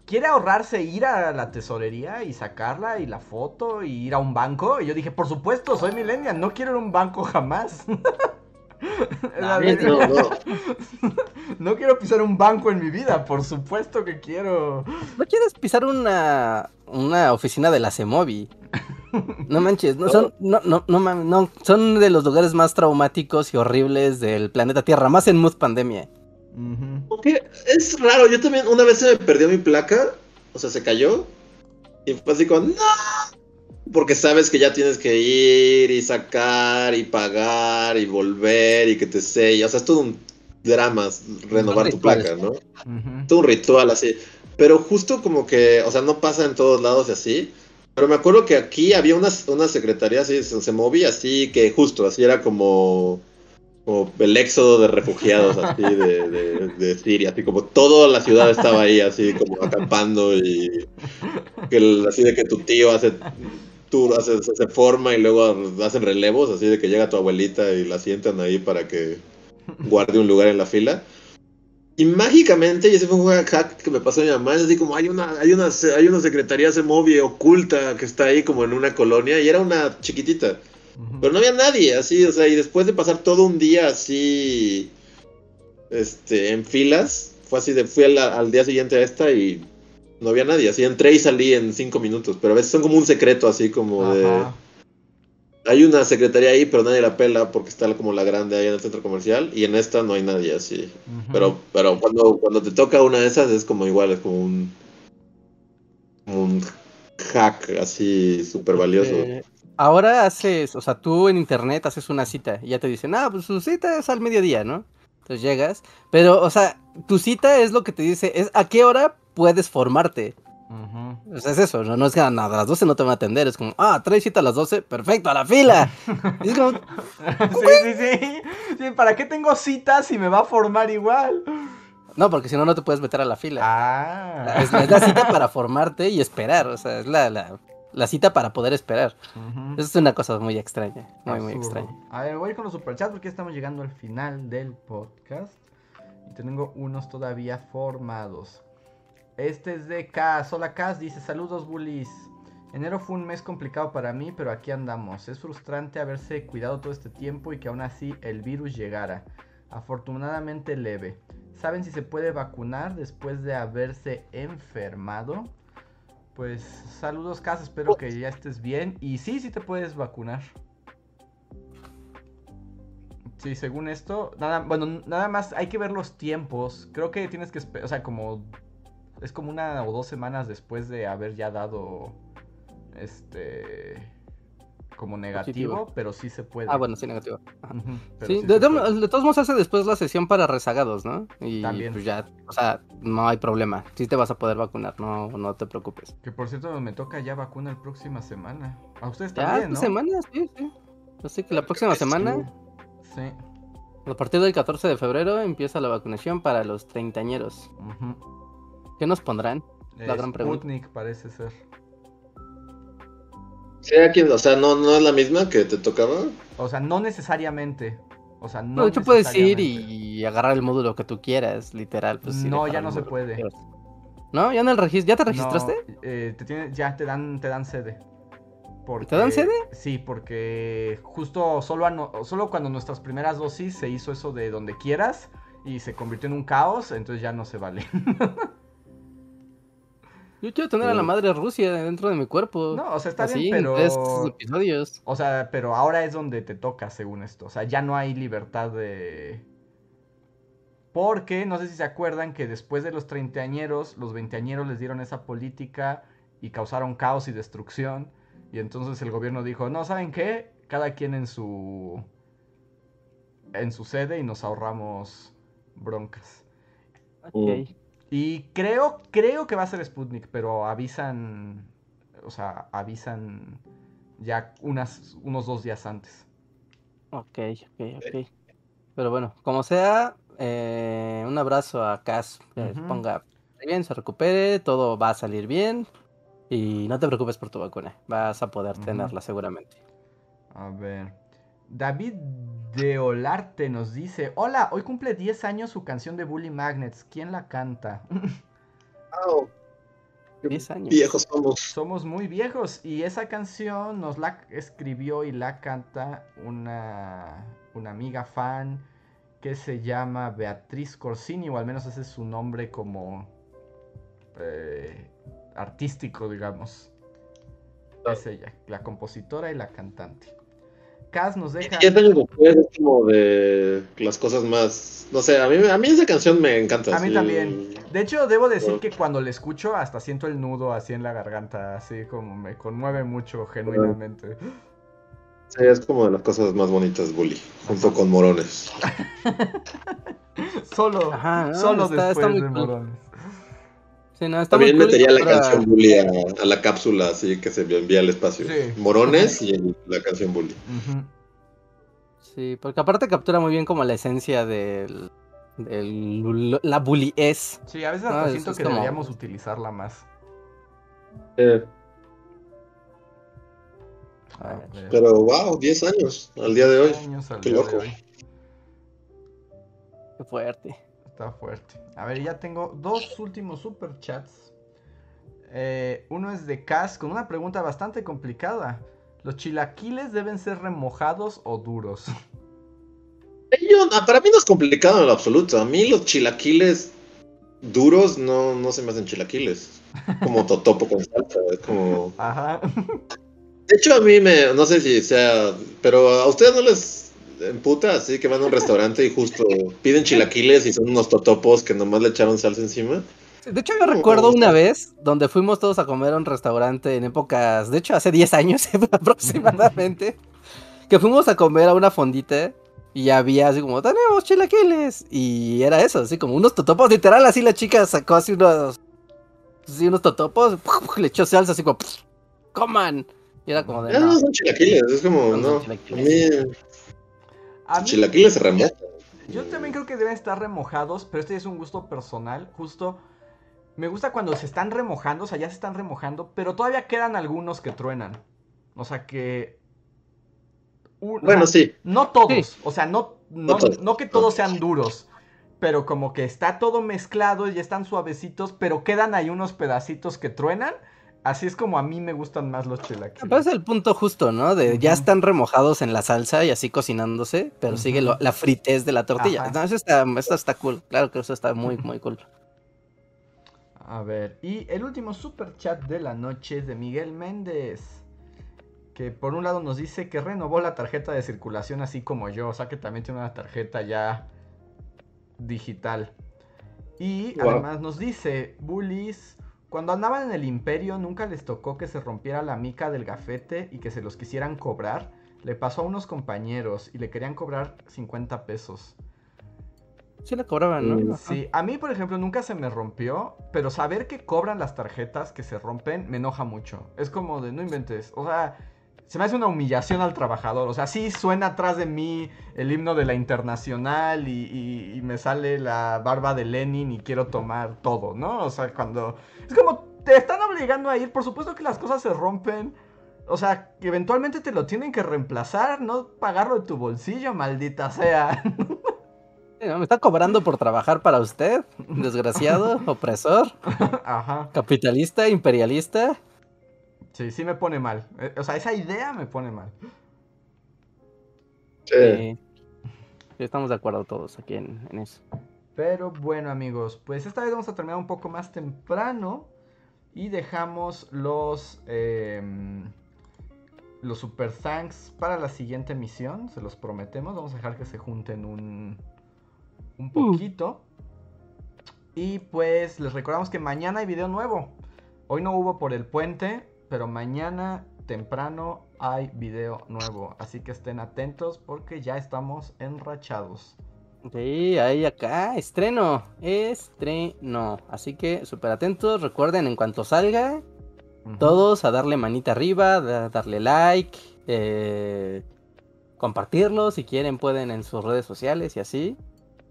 ¿Quiere ahorrarse ir a la tesorería y sacarla y la foto y ir a un banco? Y yo dije, por supuesto, soy millennial, no quiero ir a un banco jamás. no, quiero pisar un banco en mi vida, por supuesto que quiero. ¿No quieres pisar una, una oficina de la CEMOVI? No manches, no, son, no, no, no, son de los lugares más traumáticos y horribles del planeta Tierra, más en Mood Pandemia. es raro, yo también una vez se me perdió mi placa, o sea, se cayó, y fue así como, ¡No! Porque sabes que ya tienes que ir y sacar y pagar y volver y que te sella. O sea, es todo un drama renovar tu placa, ¿no? Todo un ritual así. Pero justo como que, o sea, no pasa en todos lados y así. Pero me acuerdo que aquí había una, una secretaría así, se, movía así, que justo, así era como, el éxodo de refugiados así de, Siria, así como toda la ciudad estaba ahí así como acampando y que así de que tu tío hace se forma y luego hacen relevos, así de que llega tu abuelita y la sientan ahí para que guarde un lugar en la fila. Y mágicamente, y ese fue un hack que me pasó a mi mamá, es así como hay una, hay una, hay una secretaría Semovie oculta que está ahí como en una colonia y era una chiquitita. Pero no había nadie, así, o sea, y después de pasar todo un día así, este, en filas, fue así de, fui al, al día siguiente a esta y no había nadie. Así entré y salí en cinco minutos, pero a veces son como un secreto, así como de... Hay una secretaría ahí, pero nadie la pela porque está como la grande ahí en el centro comercial y en esta no hay nadie así. Pero pero cuando, cuando te toca una de esas es como igual, es como un, un hack así súper valioso. ahora haces, o sea, tú en internet haces una cita y ya te dicen, ah, pues su cita es al mediodía, ¿no? Entonces llegas, pero, o sea, tu cita es lo que te dice, es a qué hora puedes formarte. O sea, es eso, no, no es que nada, a las 12 no te van a atender, es como, ah, traes cita a las 12, perfecto, a la fila. es como, sí, sí, sí, sí. ¿Para qué tengo citas si me va a formar igual? No, porque si no, no te puedes meter a la fila. Ah. Es, la cita para formarte y esperar, o sea, es la, la, cita para poder esperar. Eso es una cosa muy extraña, muy, muy extraña. A ver, voy con los superchats porque estamos llegando al final del podcast. Y tengo unos todavía formados. Este es de K. Hola K. Dice: Saludos, bullies. Enero fue un mes complicado para mí, pero aquí andamos. Es frustrante haberse cuidado todo este tiempo y que aún así el virus llegara. Afortunadamente leve. ¿Saben si se puede vacunar después de haberse enfermado? Pues saludos K. espero que ya estés bien. Y sí, sí te puedes vacunar. Sí, según esto, nada, bueno, nada más hay que ver los tiempos. Creo que tienes que esperar, o sea, como es como una o dos semanas después de haber ya dado este como negativo, pero sí se puede. Ah, bueno, sí, negativo. sí, de, todos modos hace después la sesión para rezagados, ¿no? Y También. pues ya, o sea, no hay problema. Sí te vas a poder vacunar, no, no te preocupes. Que por cierto, me toca ya vacuna la próxima semana. A ustedes también, ¿Ya? ¿no? semanas? Sí, sí. Así que la próxima semana... Sí. A partir del 14 de febrero empieza la vacunación para los treintañeros. Ajá. ¿Qué nos pondrán? La gran pregunta. Sputnik parece ser. Sí, aquí, o sea, ¿no, ¿no es la misma que te tocaba? O sea, no necesariamente. O sea, no. de hecho, puedes ir y agarrar el módulo que tú quieras, literal. Pues, no, ya no se puede. ¿No? ¿Ya, en el registro? ¿Ya te registraste? Eh, te ya te dan, te dan sede. ¿Te dan sede? Sí, porque justo solo, solo cuando nuestras primeras dosis se hizo eso de donde quieras y se convirtió en un caos, entonces ya no se vale. Yo quiero tener a la madre Rusia dentro de mi cuerpo. No, o sea, está bien, pero. episodios. O sea, pero ahora es donde te toca, según esto. O sea, ya no hay libertad de. Porque, no sé si se acuerdan que después de los treintañeros, los veinteañeros les dieron esa política y causaron caos y destrucción. Y entonces el gobierno dijo: No, ¿saben qué? Cada quien en su. en su sede y nos ahorramos broncas. Ok. Y creo, creo que va a ser Sputnik, pero avisan, o sea, avisan ya unas, unos dos días antes. Ok, ok, ok. Pero bueno, como sea, eh, un abrazo a Cas, que ponga bien, se recupere, todo va a salir bien y no te preocupes por tu vacuna, vas a poder tenerla seguramente. A ver. David de Olarte nos dice, hola, hoy cumple 10 años su canción de Bully Magnets, ¿quién la canta? Wow. 10 años. Viejos somos. Somos muy viejos y esa canción nos la escribió y la canta una, una amiga fan que se llama Beatriz Corsini, o al menos ese es su nombre como eh, artístico, digamos. Es ella, la compositora y la cantante nos deja. Y años después es como de las cosas más. No sé, a mí, a mí esa canción me encanta. A mí también. De hecho, debo decir que cuando la escucho, hasta siento el nudo así en la garganta, así como me conmueve mucho, genuinamente. Sí, es como de las cosas más bonitas, Bully, junto con Morones. solo, solo después de Morones. Sí, no, También metería la canción Bully a, la cápsula, así que se envía al espacio. Morones y la canción Bully. Sí, porque aparte captura muy bien como la esencia del, la Bully es. Sí, a veces siento que deberíamos utilizarla más. Pero wow, 10 años al día de hoy. Qué loco. Qué fuerte. Está fuerte. A ver, ya tengo dos últimos super chats. Eh, uno es de Cas con una pregunta bastante complicada. ¿Los chilaquiles deben ser remojados o duros? Ah, para mí no es complicado en lo absoluto. A mí los chilaquiles duros no, no se me hacen chilaquiles. Como totopo con salsa, es como... Ajá. De hecho, a mí me, no sé si sea, pero a ustedes no les emputa así que van a un restaurante y justo piden chilaquiles y son unos totopos que nomás le echaron salsa encima. De hecho, yo recuerdo una vez donde fuimos todos a comer a un restaurante en épocas, de hecho, hace 10 años aproximadamente, que fuimos a comer a una fondita y había así como, tenemos chilaquiles. Y era eso, así como unos totopos, literal, así la chica sacó así unos, así unos totopos, le echó salsa así como, coman. Y era como de... No, no son chilaquiles, es como, no. Chilaquiles. se remojan. Yo también creo que deben estar remojados, pero este es un gusto personal, justo me gusta cuando se están remojando, o sea, ya se están remojando, pero todavía quedan algunos que truenan. O sea, que... bueno, sí. No todos, o sea, no, no, que todos sean duros, pero como que está todo mezclado y ya están suavecitos, pero quedan ahí unos pedacitos que truenan. Así es como a mí me gustan más los chilaquiles. es el punto justo, ¿no? De ya están remojados en la salsa y así cocinándose, pero sigue la fritez de la tortilla. No, eso está, eso está cool. Claro que eso está muy, muy cool. A ver, y el último super chat de la noche es de Miguel Méndez. Que por un lado nos dice que renovó la tarjeta de circulación así como yo. O sea que también tiene una tarjeta ya digital. Y además nos dice, Bullies, cuando andaban en el imperio nunca les tocó que se rompiera la mica del gafete y que se los quisieran cobrar. Le pasó a unos compañeros y le querían cobrar 50 pesos. Sí la cobraban, ¿no? Mm, sí, a mí, por ejemplo, nunca se me rompió, pero saber que cobran las tarjetas que se rompen me enoja mucho. Es como de, no inventes, o sea, se me hace una humillación al trabajador. O sea, sí suena atrás de mí el himno de la internacional y, me sale la barba de Lenin y quiero tomar todo, ¿no? O sea, cuando... Es como, te están obligando a ir, por supuesto que las cosas se rompen. O sea, que eventualmente te lo tienen que reemplazar, no pagarlo de tu bolsillo, maldita sea. Me está cobrando por trabajar para usted, desgraciado, opresor, Ajá. capitalista, imperialista. Sí, sí me pone mal. Eh, o sea, esa idea me pone mal. Sí. Estamos de acuerdo todos aquí en, eso. Pero bueno, amigos, pues esta vez vamos a terminar un poco más temprano y dejamos los em, los super thanks para la siguiente misión. Se los prometemos. Vamos a dejar que se junten un un poquito. Y pues les recordamos que mañana hay video nuevo. Hoy no hubo por el puente, pero mañana temprano hay video nuevo. Así que estén atentos porque ya estamos enrachados. Sí, ahí acá, estreno, estreno. Así que súper atentos, recuerden en cuanto salga, todos a darle manita arriba, a darle like, eh, compartirlo si quieren pueden en sus redes sociales y así.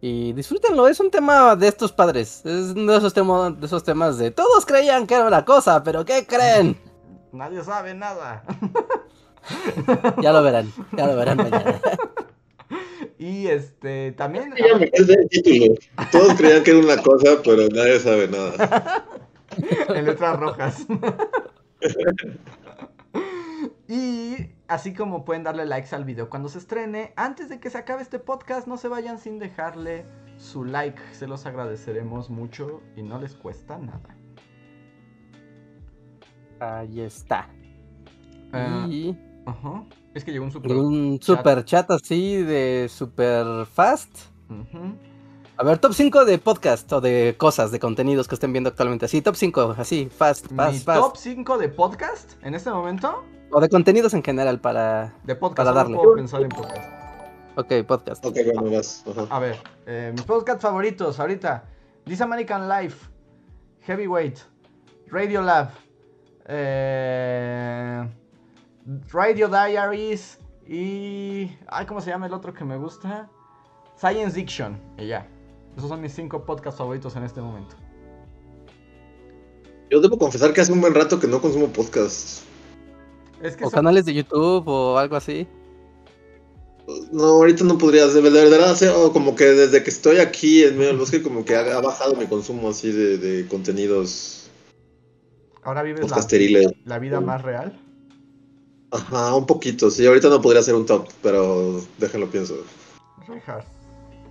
Y disfrútenlo, es un tema de estos padres. Es uno de esos, de esos temas de todos creían que era una cosa, pero ¿qué creen? Nadie sabe nada. ya lo verán, ya lo verán mañana. Y este, también. Todos creían que era una cosa, pero nadie sabe nada. en letras rojas. y Así como pueden darle likes al video cuando se estrene. Antes de que se acabe este podcast, no se vayan sin dejarle su like. Se los agradeceremos mucho y no les cuesta nada. Ahí está. Ah, y... Es que llegó un super, un super chat. así de super fast. A ver, top 5 de podcast o de cosas, de contenidos que estén viendo actualmente. Así, top 5, así, fast, fast, fast. ¿Top 5 de podcast en este momento? O de contenidos en general para, de podcast, para darle. puedo pensar en podcast. Ok, podcast. Ok, bueno, vas. A ver, eh, mis podcasts favoritos ahorita. This American Life, Heavyweight, Radio Lab, eh, Radio Diaries y... Ay, ¿cómo se llama el otro que me gusta? Science Diction. Y ya. Esos son mis cinco podcasts favoritos en este momento. Yo debo confesar que hace un buen rato que no consumo podcasts o canales de YouTube o algo así. No, ahorita no podrías, de verdad, hacer, como que desde que estoy aquí en medio del bosque, como que ha, bajado mi consumo así de, contenidos. Ahora vives la, vida más real. Ajá, un poquito, sí, ahorita no podría ser un top, pero déjenlo pienso.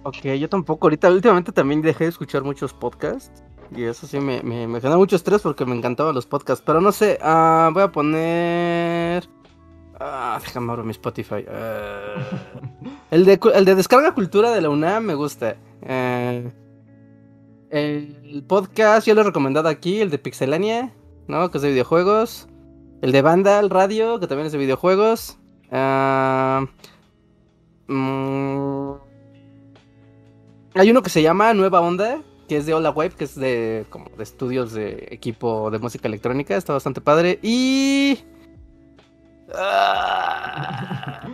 Ok, yo tampoco, ahorita últimamente también dejé de escuchar muchos podcasts. Y eso sí me, me, genera mucho estrés porque me encantaban los podcasts. Pero no sé, uh, voy a poner. Ah, déjame abrir mi Spotify. Ah. el, de, el de Descarga Cultura de la UNAM me gusta. Eh, el podcast yo lo he recomendado aquí, el de Pixelania, ¿no? Que es de videojuegos. El de Banda, el radio, que también es de videojuegos. Uh, hay uno que se llama Nueva Onda, que es de Hola Wave, que es de como de estudios de equipo de música electrónica, está bastante padre. Y ah,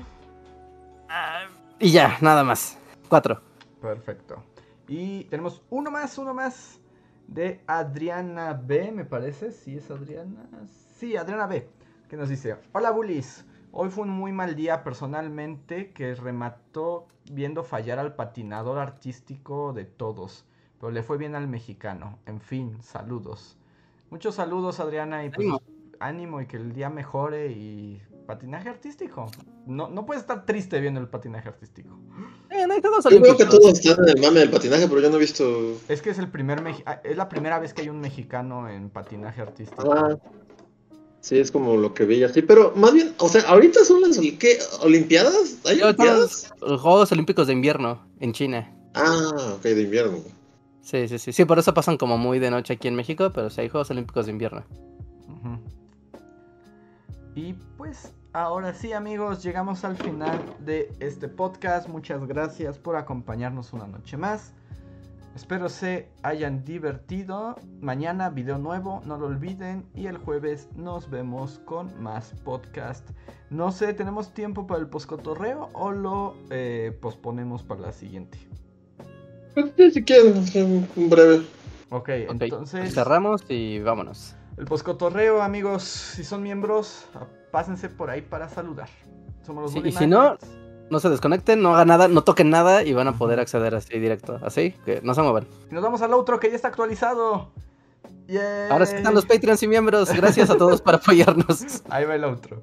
y ya, nada más. Cuatro. Perfecto. Y tenemos uno más, uno más de Adriana B, me parece. Sí, es Adriana. Sí, Adriana B. Que nos dice: Hola, bullies. Hoy fue un muy mal día personalmente que remató viendo fallar al patinador artístico de todos, pero le fue bien al mexicano. En fin, saludos. Muchos saludos Adriana y pues, ánimo. y que el día mejore y patinaje artístico. No, no puedes estar triste viendo el patinaje artístico. Eh, yo creo que todos están en el mame del patinaje, pero yo no he visto. Es que es el primer ah, es la primera vez que hay un mexicano en patinaje artístico. Ah. Sí, es como lo que veía así, pero más bien, o sea, ahorita son las ¿qué? Olimpiadas, ¿hay Olimpiadas? Los Juegos Olímpicos de invierno en China. Ah, ok, de invierno. Sí, sí, sí, sí, por eso pasan como muy de noche aquí en México, pero sí hay Juegos Olímpicos de invierno. Y pues ahora sí amigos, llegamos al final de este podcast. Muchas gracias por acompañarnos una noche más. Espero se hayan divertido. Mañana video nuevo, no lo olviden. Y el jueves nos vemos con más podcast. No sé, ¿tenemos tiempo para el poscotorreo o lo eh, posponemos para la siguiente? Pues, si quieren, un breve. Ok, entonces. Cerramos y vámonos. El poscotorreo, amigos, si son miembros, pásense por ahí para saludar. Somos los Y si no, no se desconecten, no hagan nada, no toquen nada y van a poder acceder así directo. Así que no se muevan. Y nos vamos al otro que ya está actualizado. Ahora sí están los Patreons y miembros. Gracias a todos por apoyarnos. Ahí va el otro.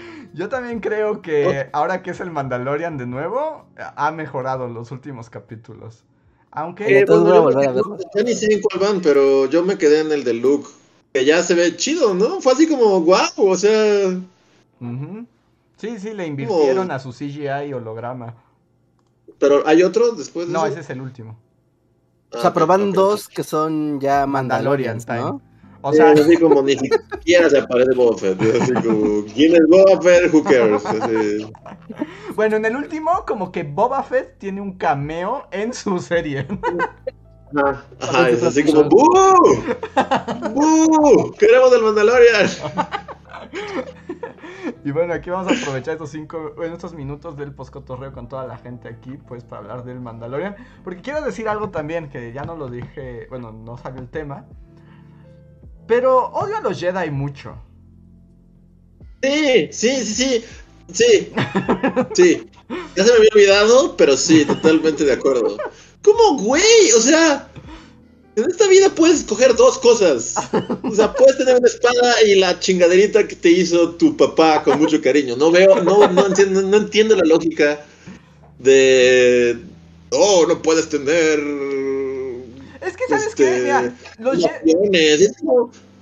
Yo también creo que ahora que es el Mandalorian de nuevo, ha mejorado los últimos capítulos. Aunque... Eh, yo, ni sé en cuál van, pero yo me quedé en el de Luke. Que ya se ve chido, ¿no? Fue así como guau, o sea... Sí, sí, le invirtieron a su CGI holograma. ¿Pero hay otro después de No, ese es el último. o sea, pero van dos que son ya Mandalorians, ¿no? O sea, así como ni siquiera se aparece Boba Fett. Así como, ¿quién es Boba Fett? Who cares? Bueno, en el último, como que Boba Fett tiene un cameo en su serie. Ajá, ajá es así como ¡Buu! ¡Buu! ¡Queremos el Mandalorian! Y bueno, aquí vamos a aprovechar estos cinco, estos minutos del poscotorreo con toda la gente aquí, pues para hablar del Mandalorian. Porque quiero decir algo también, que ya no lo dije, bueno, no sale el tema. Pero odio a los Jedi mucho. Sí, sí, sí, sí. Sí. Sí. Ya se me había olvidado, pero sí, totalmente de acuerdo. ¿Cómo, güey? O sea, en esta vida puedes escoger dos cosas. O sea, puedes tener una espada y la chingaderita que te hizo tu papá con mucho cariño. No veo, no, no, entiendo, no entiendo la lógica de. Oh, no puedes tener es que, ¿sabes qué? Mira, los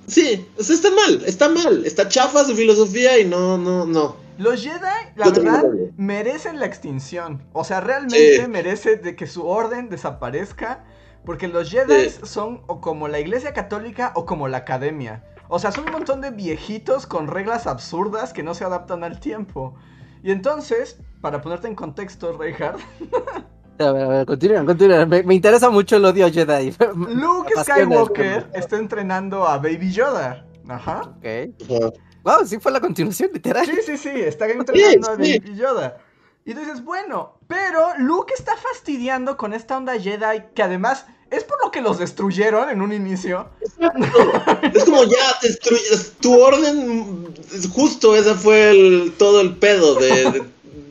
Sí, o sea, está mal, está mal. Está chafa su filosofía y no, no, no. Los Jedi, la verdad, merecen la extinción. O sea, realmente merece de que su orden desaparezca. Porque los Jedi son o como la iglesia católica o como la academia. O sea, son un montón de viejitos con reglas absurdas que no se adaptan al tiempo. Y entonces, para ponerte en contexto, Reinhardt, A ver, a ver, continúen, continúen. Me, interesa mucho el odio Jedi. Luke Skywalker está entrenando a Baby Yoda. Ajá. Ok. Wow, sí fue la continuación, literal. Sí, sí, sí, está entrenando a Baby Yoda. Y tú dices, bueno, pero Luke está fastidiando con esta onda Jedi que además es por lo que los destruyeron en un inicio. es como ya destruyes tu orden, justo ese fue el, todo el pedo de,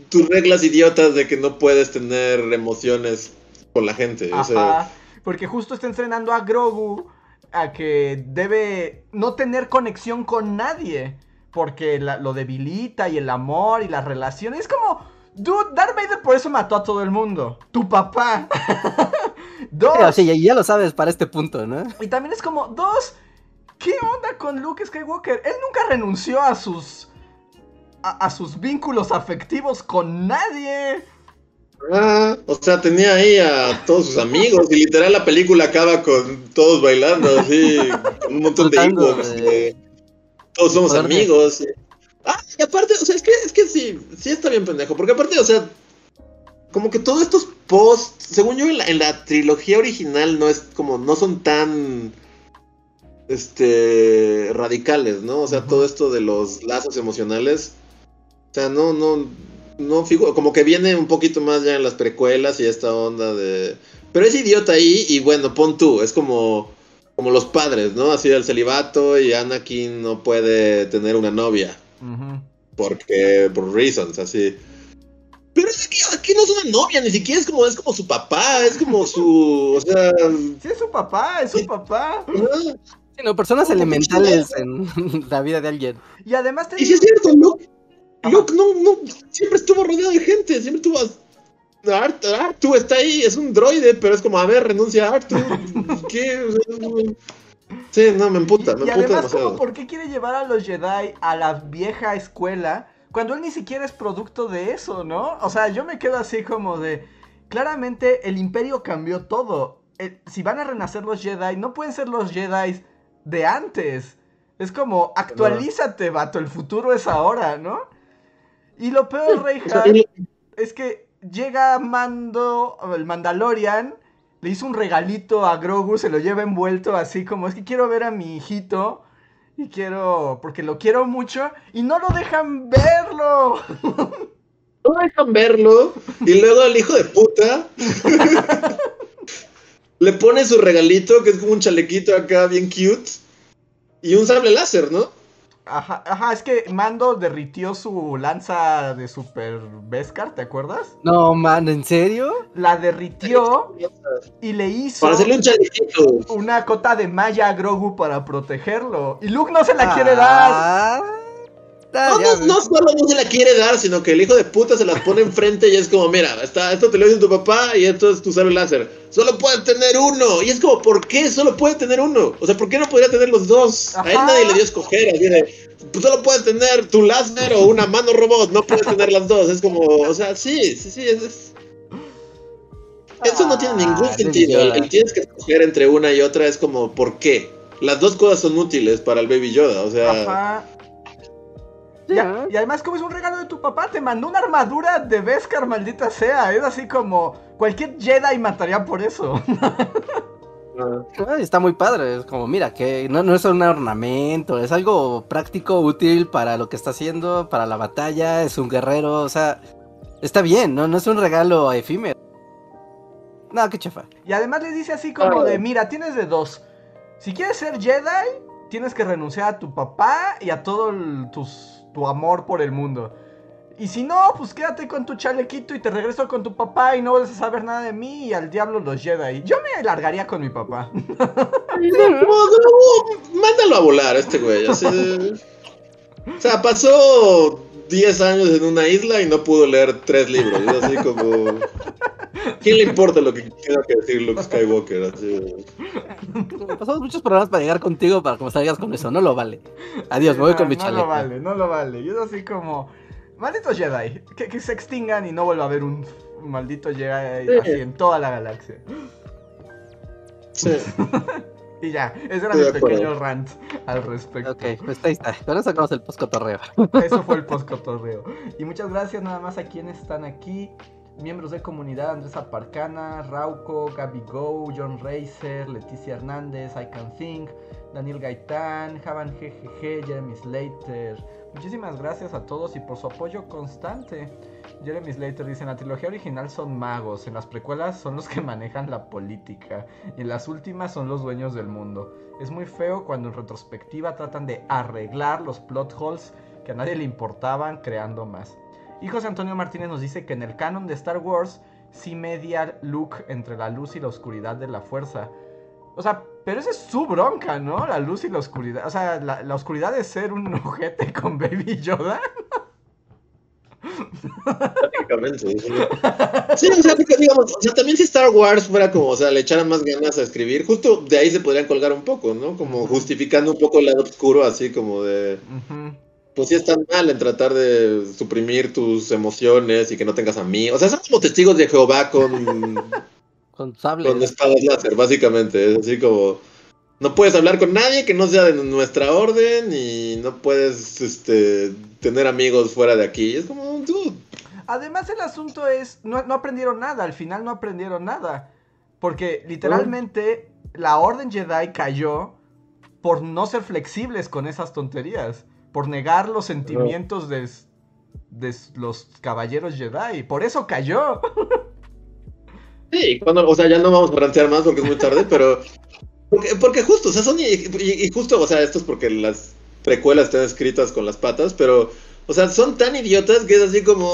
tus reglas idiotas de que no puedes tener emociones con la gente. porque justo está entrenando a Grogu a que debe no tener conexión con nadie, porque lo debilita y el amor y las relaciones. Es como, dude, Darth Vader por eso mató a todo el mundo. Tu papá. dos. Sí, ya lo sabes para este punto, ¿no? Y también es como, dos, ¿qué onda con Luke Skywalker? Él nunca renunció a sus. A, sus vínculos afectivos con nadie. Ah, o sea, tenía ahí a todos sus amigos y literal la película acaba con todos bailando así, un montón de hijos. todos somos amigos. Ah, y aparte, o sea, es que, es que sí, sí está bien pendejo, porque aparte, o sea, como que todos estos posts, según yo en la, trilogía original no es como, no son tan este radicales, ¿no? O sea, todo esto de los lazos emocionales, sea, no, no, no figura, como que viene un poquito más ya en las precuelas y esta onda de, pero es idiota ahí y bueno, pon tú, es como, como los padres, ¿no? Así el celibato y Anakin no puede tener una novia, porque por reasons, así. Pero es que aquí no es una novia, ni siquiera es como, es como su papá, es como su. O sea. Sí, es su papá, es su papá. Sí, no, personas elementales en la vida de alguien. Y además te Y si es cierto, Luke, Luke no, no, siempre estuvo rodeado de gente, siempre estuvo. Artu está ahí, es un droide, pero es como, a ver, renuncia a Artu. ¿Qué? Sí, no, me emputa, me y, emputa además, Como, ¿por qué quiere llevar a los Jedi a la vieja escuela? Cuando él ni siquiera es producto de eso, ¿no? O sea, yo me quedo así como de... Claramente el imperio cambió todo. Eh, si van a renacer los Jedi, no pueden ser los Jedi de antes. Es como, actualízate, vato, el futuro es ahora, ¿no? Y lo peor, Reinhardt, es que llega Mando, el Mandalorian, le hizo un regalito a Grogu, se lo lleva envuelto así como, es que quiero ver a mi hijito y quiero, porque lo quiero mucho y no lo dejan verlo. No dejan verlo y luego el hijo de puta le pone su regalito que es como un chalequito acá bien cute y un sable láser, ¿no? Ajá, ajá, es que Mando derritió su lanza de Super Beskar, ¿te acuerdas? No, man, ¿en serio? La derritió y le hizo para hacerle un una cota de malla a Grogu para protegerlo. Y Luke no se la quiere dar. No, no, no, solo no se la quiere dar, sino que el hijo de puta se las pone enfrente y es como, mira, está, esto te lo dice tu papá y esto es tu sable láser. Solo puede tener uno. Y es como, ¿por qué solo puede tener uno? O sea, ¿por qué no podría tener los dos? A él nadie le dio escoger. Así pues solo puedes tener tu láser o una mano robot, no puedes tener las dos. Es como, o sea, sí, sí, sí. Es, Eso no tiene ningún ah, sentido. El, tienes que escoger entre una y otra es como, ¿por qué? Las dos cosas son útiles para el Baby Yoda, o sea. Ajá. Y, además, como es un regalo de tu papá, te mandó una armadura de Beskar, maldita sea. Es así como cualquier Jedi mataría por eso. Está muy padre, es como, mira, que no, no es un ornamento, es algo práctico, útil para lo que está haciendo, para la batalla, es un guerrero, o sea, está bien, no, no es un regalo efímero. No, qué chafa. Y además le dice así como de, mira, tienes de dos. Si quieres ser Jedi, tienes que renunciar a tu papá y a todo tu amor por el mundo. Y si no, pues quédate con tu chalequito y te regreso con tu papá y no vas a saber nada de mí y al diablo los Jedi. Yo me largaría con mi papá. mándalo a volar este güey. o sea, pasó 10 años en una isla y no pudo leer tres libros. así como... ¿Quién le importa lo que tenga que decir Luke Skywalker? Así... Pasamos muchos problemas para llegar contigo para que me salgas con eso. No lo vale. Adiós, me voy con mi chaleco. No lo vale, no lo vale. Yo así como... Malditos Jedi, que, se extingan y no vuelva a haber un maldito Jedi así en toda la galaxia. Sí. y ya, ese era mi pequeño rant al respecto. Ok, pues ahí está. Con eso acabamos el post-cotorreo. eso fue el post-cotorreo. Y muchas gracias nada más a quienes están aquí. Miembros de comunidad, Andrés Aparcana, Rauco, Gaby Go, John Racer, Leticia Hernández, I Can Think, Daniel Gaitán, Javan GGG, Jeremy Slater, Muchísimas gracias a todos y por su apoyo constante. Jeremy Slater dice, en la trilogía original son magos, en las precuelas son los que manejan la política y en las últimas son los dueños del mundo. Es muy feo cuando en retrospectiva tratan de arreglar los plot holes que a nadie le importaban creando más. Y José Antonio Martínez nos dice que en el canon de Star Wars sí media Luke entre la luz y la oscuridad de la fuerza. O sea, pero esa es su bronca, ¿no? La luz y la oscuridad. O sea, la, la oscuridad de ser un ojete con Baby Yoda. Prácticamente. Sí, o sea, digamos, o sea, también si Star Wars fuera como, o sea, le echaran más ganas a escribir, justo de ahí se podrían colgar un poco, ¿no? Como justificando un poco el lado oscuro, así como de. Pues sí están mal en tratar de suprimir tus emociones y que no tengas a mí. O sea, son como testigos de Jehová con. con sables. Con espadas láser, básicamente. Es así como no puedes hablar con nadie que no sea de nuestra orden y no puedes este, tener amigos fuera de aquí. Es como, dude. Además el asunto es, no, aprendieron nada, al final no aprendieron nada. Porque literalmente la orden Jedi cayó por no ser flexibles con esas tonterías, por negar los sentimientos de, de los caballeros Jedi. Por eso cayó. Sí, cuando, o sea, ya no vamos a plantear más porque es muy tarde, pero porque, porque justo, o sea, son. Y, justo, o sea, esto es porque las precuelas están escritas con las patas, pero. O sea, son tan idiotas que es así como,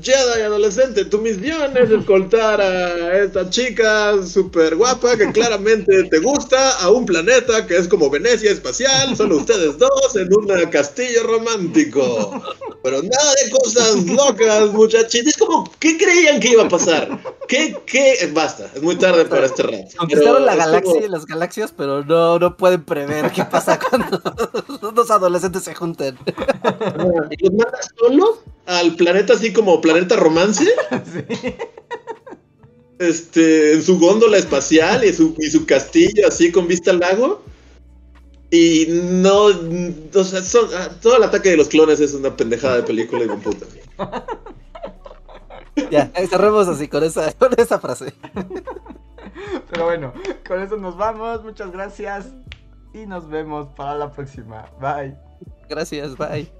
Jedi adolescente, tu misión es escoltar a esta chica súper guapa que claramente te gusta a un planeta que es como Venecia espacial, solo ustedes dos en un castillo romántico. Pero nada de cosas locas, muchachitos. Es como, ¿qué creían que iba a pasar? ¿Qué, qué? Basta, es muy tarde para este rato. Conquistaron la galaxia y las galaxias, pero no, no pueden prever qué pasa cuando dos adolescentes se junten. ¿Y los manda solo al planeta así como planeta romance? Sí. Este, en su góndola espacial y su, y su castillo así con vista al lago. Y no, o sea, ah, todo el ataque de los clones es una pendejada de película y de puta. Ya, cerremos así con esa, con esa frase. Pero bueno, con eso nos vamos. Muchas gracias. Y nos vemos para la próxima. Bye. Gracias, bye.